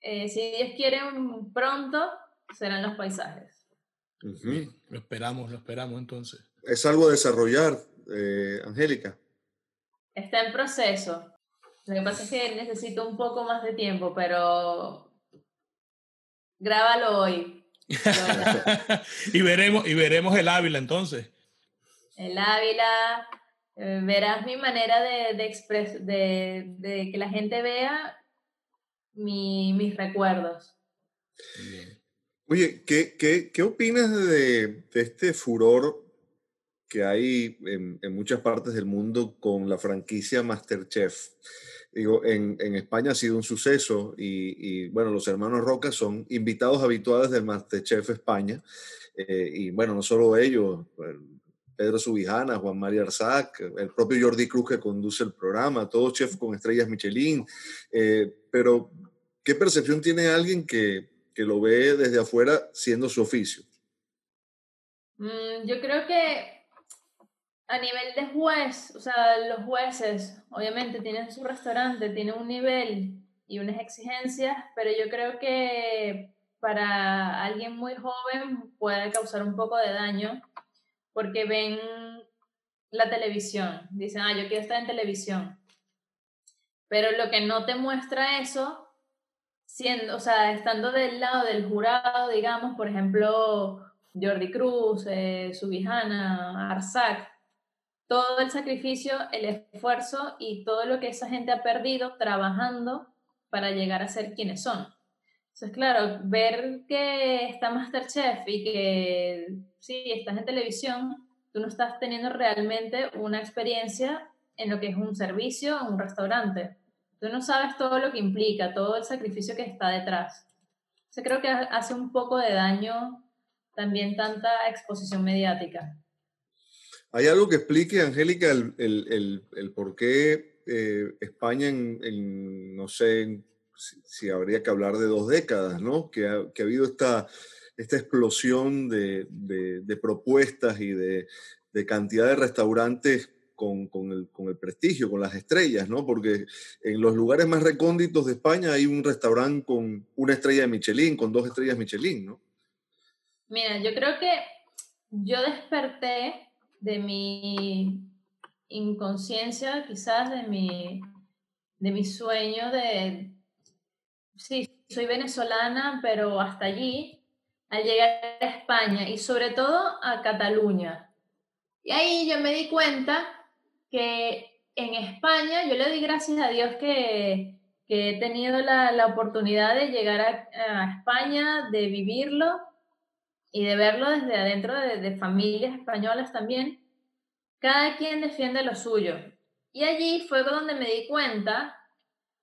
eh, si Dios quiere pronto, serán los paisajes. Lo esperamos, lo esperamos entonces. ¿Es algo a desarrollar, eh, Angélica? Está en proceso. Lo que pasa es que necesito un poco más de tiempo, pero grábalo hoy. y veremos y veremos el Ávila entonces. El Ávila, eh, verás mi manera de, de, de, de, que la gente vea mi, mis recuerdos. Oye, ¿qué, qué, qué opinas de, este furor que hay en, en, muchas partes del mundo con la franquicia Masterchef? Digo, en, en España ha sido un suceso y, y, bueno, los hermanos Roca son invitados habituales del Masterchef España. Eh, y bueno, no solo ellos, Pedro Subijana, Juan María Arzac, el propio Jordi Cruz que conduce el programa, todos chefs con estrellas Michelin. Eh, pero, ¿qué percepción tiene alguien que, que, lo ve desde afuera siendo su oficio? Mm, yo creo que a nivel de juez, o sea, los jueces obviamente tienen su restaurante, tienen un nivel y unas exigencias, pero yo creo que para alguien muy joven puede causar un poco de daño porque ven la televisión, dicen, ah, yo quiero estar en televisión. Pero lo que no te muestra eso, siendo, o sea, estando del lado del jurado, digamos, por ejemplo, Jordi Cruz, eh, Subijana, Arzac, todo el sacrificio, el esfuerzo y todo lo que esa gente ha perdido trabajando para llegar a ser quienes son. Entonces, claro, ver que está Masterchef y que sí, estás en televisión, tú no estás teniendo realmente una experiencia en lo que es un servicio, un restaurante. Tú no sabes todo lo que implica, todo el sacrificio que está detrás. Yo creo que hace un poco de daño también tanta exposición mediática. ¿Hay algo que explique, Angélica, el, el, el, por qué eh, España en, no sé, si, habría que hablar de dos décadas, ¿no? Que ha, que ha habido esta, esta explosión de, de, propuestas y de, de, cantidad de restaurantes con, el, con, el, prestigio, con las estrellas, ¿no? Porque en los lugares más recónditos de España hay un restaurante con una estrella de Michelin, con dos estrellas Michelin, ¿no? Mira, yo creo que yo desperté de mi inconsciencia, quizás de mi, de mi sueño de, sí, soy venezolana, pero hasta allí, al llegar a España y sobre todo a Cataluña. Y ahí yo me di cuenta que en España, yo le doy gracias a Dios que, que he tenido la, la, oportunidad de llegar a, a, España, de vivirlo y de verlo desde adentro de, de familias españolas también. Cada quien defiende lo suyo. Y allí fue donde me di cuenta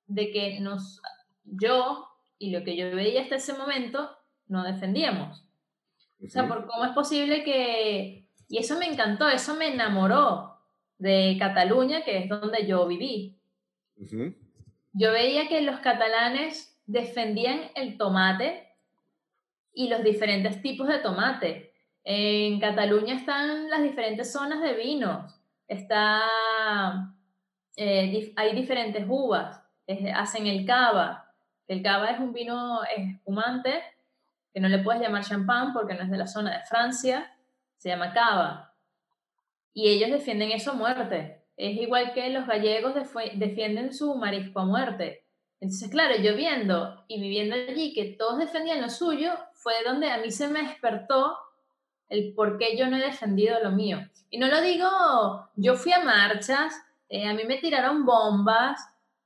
de que nos yo y lo que yo veía hasta ese momento no defendíamos. O sea, por cómo es posible que... Y eso me encantó, eso me enamoró de Cataluña, que es donde yo viví. Yo veía que los catalanes defendían el tomate y los diferentes tipos de tomate. En Cataluña están las diferentes zonas de vinos, está, eh, hay diferentes uvas, hacen el cava, el cava es un vino espumante que no le puedes llamar champán porque no es de la zona de Francia, se llama cava. Y ellos defienden eso a muerte. Es igual que los gallegos defienden su marisco a muerte. Entonces, claro, yo viendo y viviendo allí que todos defendían lo suyo, fue donde a mí se me despertó el por qué yo no he defendido lo mío. Y no lo digo, yo fui a marchas, eh, a mí me tiraron bombas,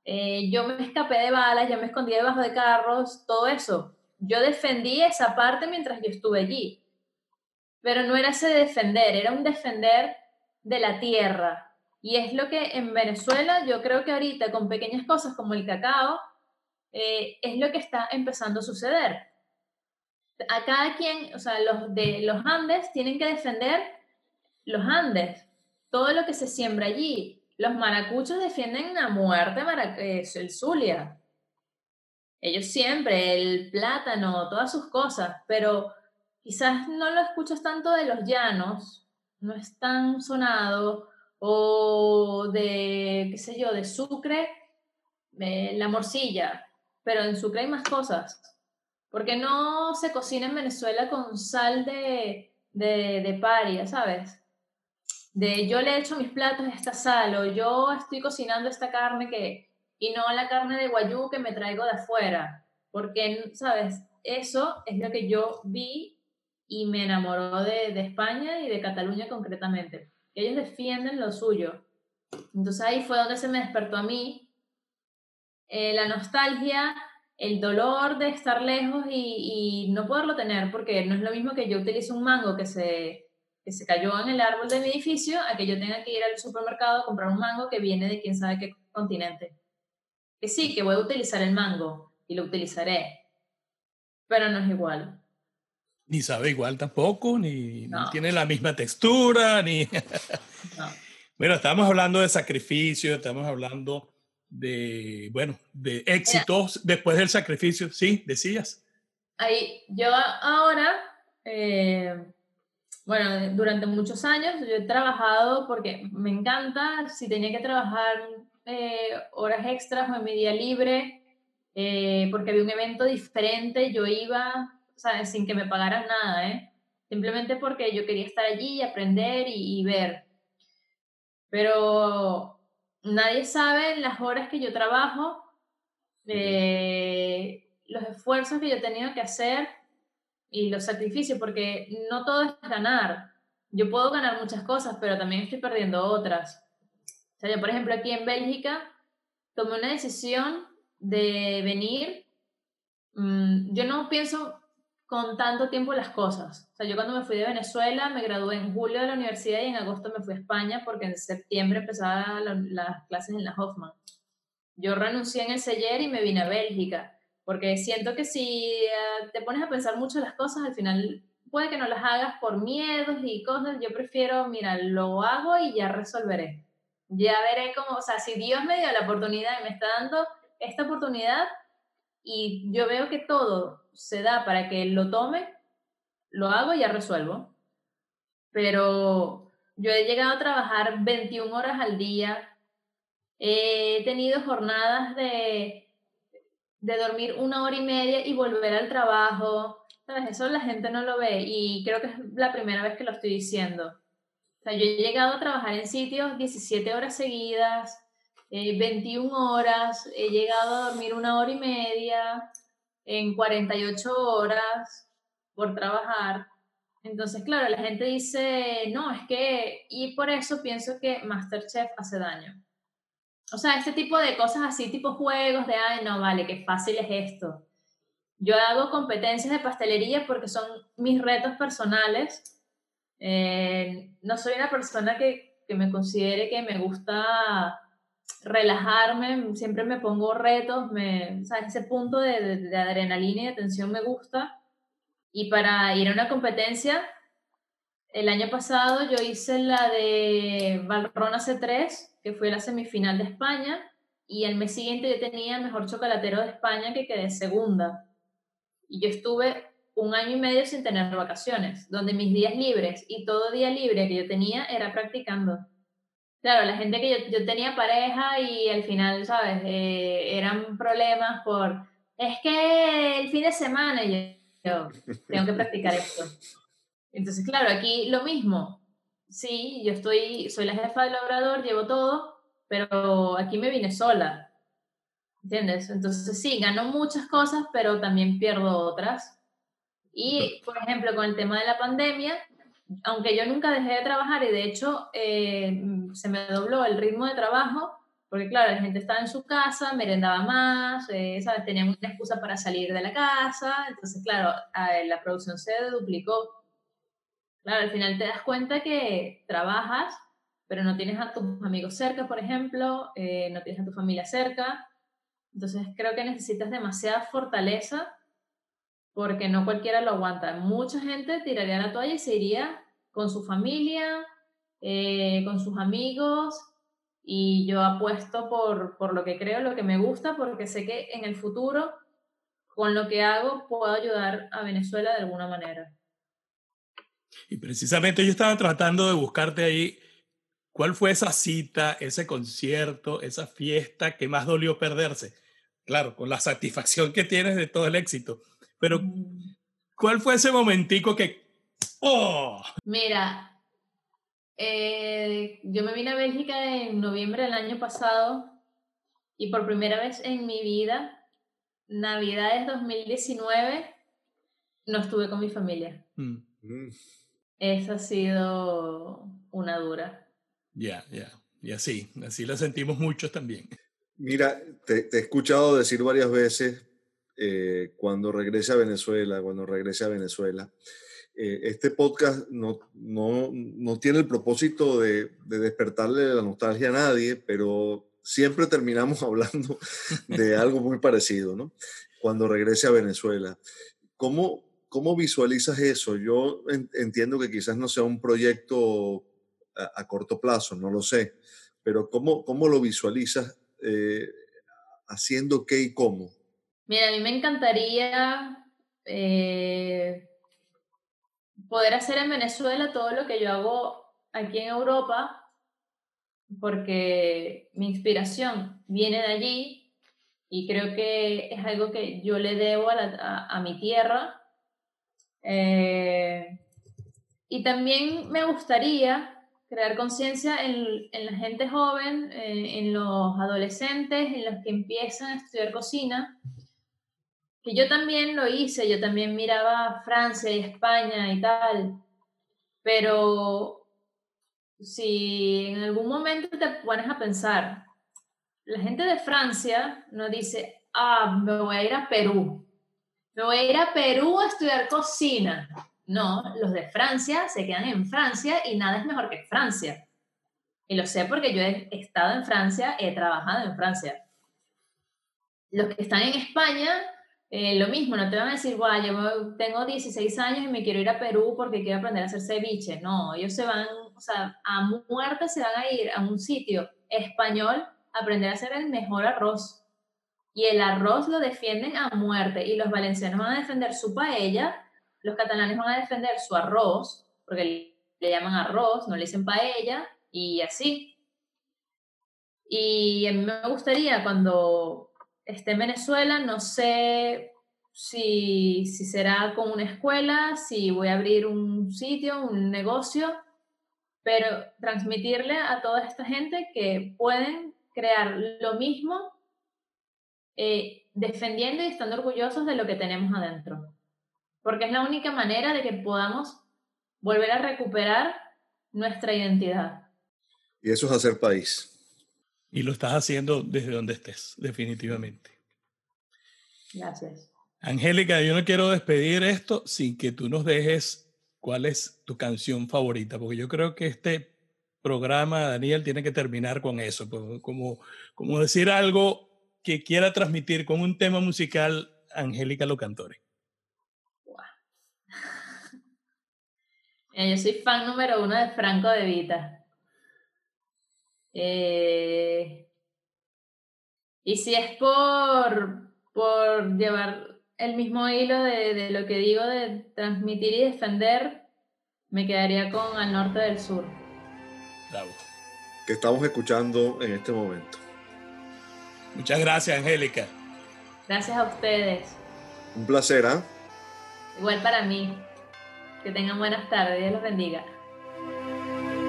eh, yo me escapé de balas, yo me escondí debajo de carros, todo eso. Yo defendí esa parte mientras yo estuve allí. Pero no era ese defender, era un defender de la tierra. Y es lo que en Venezuela yo creo que ahorita con pequeñas cosas como el cacao, eh, es lo que está empezando a suceder. a cada quien, o sea, los de los Andes tienen que defender los Andes, todo lo que se siembra allí. Los maracuchos defienden a muerte eh, el Zulia. Ellos siempre, el plátano, todas sus cosas, pero quizás no lo escuchas tanto de los llanos, no es tan sonado, o de, qué sé yo, de Sucre, eh, la morcilla, pero en Sucre hay más cosas. Porque no se cocina en Venezuela con sal de, de, de paria, ¿sabes? De yo le echo mis platos esta sal o yo estoy cocinando esta carne que, y no la carne de guayú que me traigo de afuera. Porque, ¿sabes? Eso es lo que yo vi y me enamoró de, de España y de Cataluña concretamente. Ellos defienden lo suyo. Entonces ahí fue donde se me despertó a mí eh, la nostalgia el dolor de estar lejos y, y, no poderlo tener, porque no es lo mismo que yo utilice un mango que se, que se cayó en el árbol de mi edificio a que yo tenga que ir al supermercado a comprar un mango que viene de quién sabe qué continente. Que sí, que voy a utilizar el mango y lo utilizaré, pero no es igual. Ni sabe igual tampoco, ni, tiene la misma textura, ni... Bueno, estamos hablando de sacrificio, estamos hablando de, bueno, de éxitos después del sacrificio, sí, decías. Ahí, yo ahora, eh, bueno, durante muchos años yo he trabajado porque me encanta, si tenía que trabajar eh, horas extras o en mi día libre, eh, porque había un evento diferente, yo iba, ¿sabes? Sin que me pagaran nada, ¿eh? Simplemente porque yo quería estar allí, aprender y, y ver. Pero nadie sabe las horas que yo trabajo, eh, los esfuerzos que yo he tenido que hacer y los sacrificios, porque no todo es ganar. Yo puedo ganar muchas cosas, pero también estoy perdiendo otras. O sea, yo, por ejemplo, aquí en Bélgica tomé una decisión de venir. Mm, yo no pienso con tanto tiempo las cosas. O sea, yo cuando me fui de Venezuela me gradué en julio de la universidad y en agosto me fui a España porque en septiembre empezaba las clases en la Hoffman. Yo renuncié en el Seller y me vine a Bélgica porque siento que si eh, te pones a pensar mucho las cosas, al final puede que no las hagas por miedos y cosas. Yo prefiero, mira, lo hago y ya resolveré. Ya veré cómo, o sea, si Dios me dio la oportunidad y me está dando esta oportunidad y yo veo que todo se da para que lo tome, lo hago y ya resuelvo. Pero yo he llegado a trabajar 21 horas al día, he tenido jornadas de, de dormir una hora y media y volver al trabajo. ¿Sabes? Eso la gente no lo ve y creo que es la primera vez que lo estoy diciendo. O sea, yo he llegado a trabajar en sitios 17 horas seguidas, 21 eh, horas, he llegado a dormir una hora y media, en 48 horas por trabajar. Entonces, claro, la gente dice, no, es que, y por eso pienso que Masterchef hace daño. O sea, este tipo de cosas así, tipo juegos de, ay, no, vale, qué fácil es esto. Yo hago competencias de pastelería porque son mis retos personales. Eh, no soy una persona que, que me considere que me gusta relajarme, siempre me pongo retos, me, ese punto de, de, adrenalina y de tensión me gusta. Y para ir a una competencia, el año pasado yo hice la de Valrona C3, que fue la semifinal de España, y el mes siguiente yo tenía el mejor chocolatero de España que quedé segunda. Y yo estuve un año y medio sin tener vacaciones, donde mis días libres y todo día libre que yo tenía era practicando. Claro, la gente que yo, yo tenía pareja y al final, ¿sabes? Eh, eran problemas por, es que el fin de semana y yo, tengo que practicar esto. Entonces, claro, aquí lo mismo. Sí, yo estoy, soy la jefa del obrador, llevo todo, pero aquí me vine sola. ¿Entiendes? Entonces, sí, gano muchas cosas, pero también pierdo otras. Y, por ejemplo, con el tema de la pandemia, aunque yo nunca dejé de trabajar y de hecho eh, se me dobló el ritmo de trabajo, porque claro, la gente estaba en su casa, merendaba más, eh, ¿sabes? Tenían una excusa para salir de la casa, entonces claro, la producción se duplicó. Claro, al final te das cuenta que trabajas, pero no tienes a tus amigos cerca, por ejemplo, eh, no tienes a tu familia cerca, entonces creo que necesitas demasiada fortaleza porque no cualquiera lo aguanta. Mucha gente tiraría la toalla y se iría con su familia, eh, con sus amigos, y yo apuesto por, por lo que creo, lo que me gusta, porque sé que en el futuro, con lo que hago, puedo ayudar a Venezuela de alguna manera. Y precisamente yo estaba tratando de buscarte ahí cuál fue esa cita, ese concierto, esa fiesta que más dolió perderse. Claro, con la satisfacción que tienes de todo el éxito. Pero, mm. ¿cuál fue ese momentico que... ¡Oh! Mira, eh, yo me vine a Bélgica en noviembre del año pasado y por primera vez en mi vida, Navidades 2019, no estuve con mi familia. Mm. Mm. Esa ha sido una dura. Ya, ya. Y así, así la sentimos muchos también. Mira, te, he escuchado decir varias veces eh, cuando regrese a Venezuela, cuando regrese a Venezuela. Eh, este podcast no, no, no, tiene el propósito de, de, despertarle la nostalgia a nadie, pero siempre terminamos hablando de algo muy parecido, ¿no? Cuando regrese a Venezuela. ¿Cómo, cómo visualizas eso? Yo entiendo que quizás no sea un proyecto a, corto plazo, no lo sé, pero ¿cómo, cómo lo visualizas eh, haciendo qué y cómo? Mira, a mí me encantaría eh, poder hacer en Venezuela todo lo que yo hago aquí en Europa, porque mi inspiración viene de allí y creo que es algo que yo le debo a, mi tierra. Eh, y también me gustaría crear conciencia en, la gente joven, eh, en los adolescentes, en los que empiezan a estudiar cocina, que yo también lo hice, yo también miraba Francia y España y tal, pero si en algún momento te pones a pensar, la gente de Francia no dice, ah, me voy a ir a Perú, me voy a ir a Perú a estudiar cocina. No, los de Francia se quedan en Francia y nada es mejor que Francia. Y lo sé porque yo he estado en Francia, he trabajado en Francia. Los que están en España eh, lo mismo, no te van a decir, guau, yo tengo 16 años y me quiero ir a Perú porque quiero aprender a hacer ceviche. No, ellos se van, o sea, a muerte se van a ir a un sitio español a aprender a hacer el mejor arroz. Y el arroz lo defienden a muerte. Y los valencianos van a defender su paella, los catalanes van a defender su arroz, porque le llaman arroz, no le dicen paella, y así. Y a mí me gustaría cuando esté en Venezuela, no sé si, si será con una escuela, si voy a abrir un sitio, un negocio, pero transmitirle a toda esta gente que pueden crear lo mismo eh, defendiendo y estando orgullosos de lo que tenemos adentro. Porque es la única manera de que podamos volver a recuperar nuestra identidad. Y eso es hacer país. Y lo estás haciendo desde donde estés, definitivamente. Gracias. Angélica, yo no quiero despedir esto sin que tú nos dejes cuál es tu canción favorita, porque yo creo que este programa, Daniel, tiene que terminar con eso, como, como decir algo que quiera transmitir con un tema musical, Angélica Locantore. Yo soy fan número uno de Franco de Vita. Eh, y si es por, por llevar el mismo hilo de, de, lo que digo de transmitir y defender, me quedaría con Al Norte del Sur. Bravo. Que estamos escuchando en este momento. Muchas gracias, Angélica. Gracias a ustedes. Un placer, ¿ah? Igual para mí. Que tengan buenas tardes. Dios los bendiga.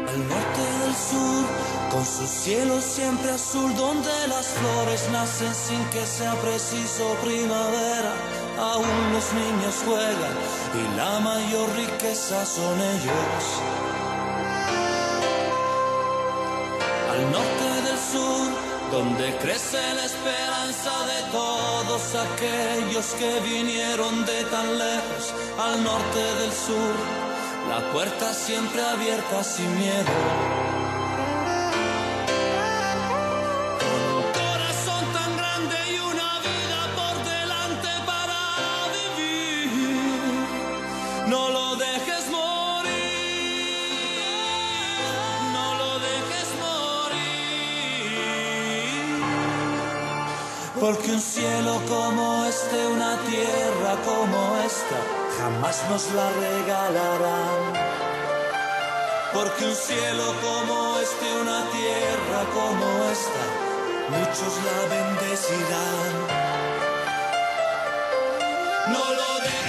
Al norte del sur con su cielo siempre azul donde las flores nacen sin que sea preciso primavera. Aún los niños juegan y la mayor riqueza son ellos. Al norte del sur, donde crece la esperanza de todos aquellos que vinieron de tan lejos. Al norte del sur, la puerta siempre abierta sin miedo. Porque un cielo como este, una tierra como esta, jamás nos la regalarán. Porque un cielo como este, una tierra como esta, muchos la bendecirán. No lo dejes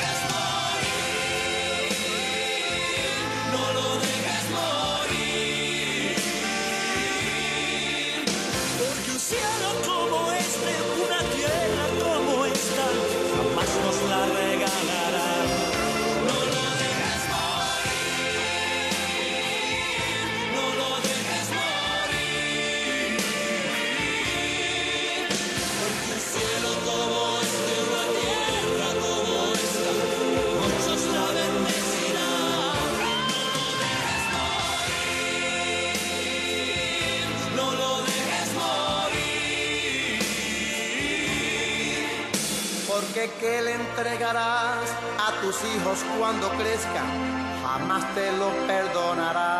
¿qué le entregarás a tus hijos cuando crezcan? Jamás te lo perdonarás.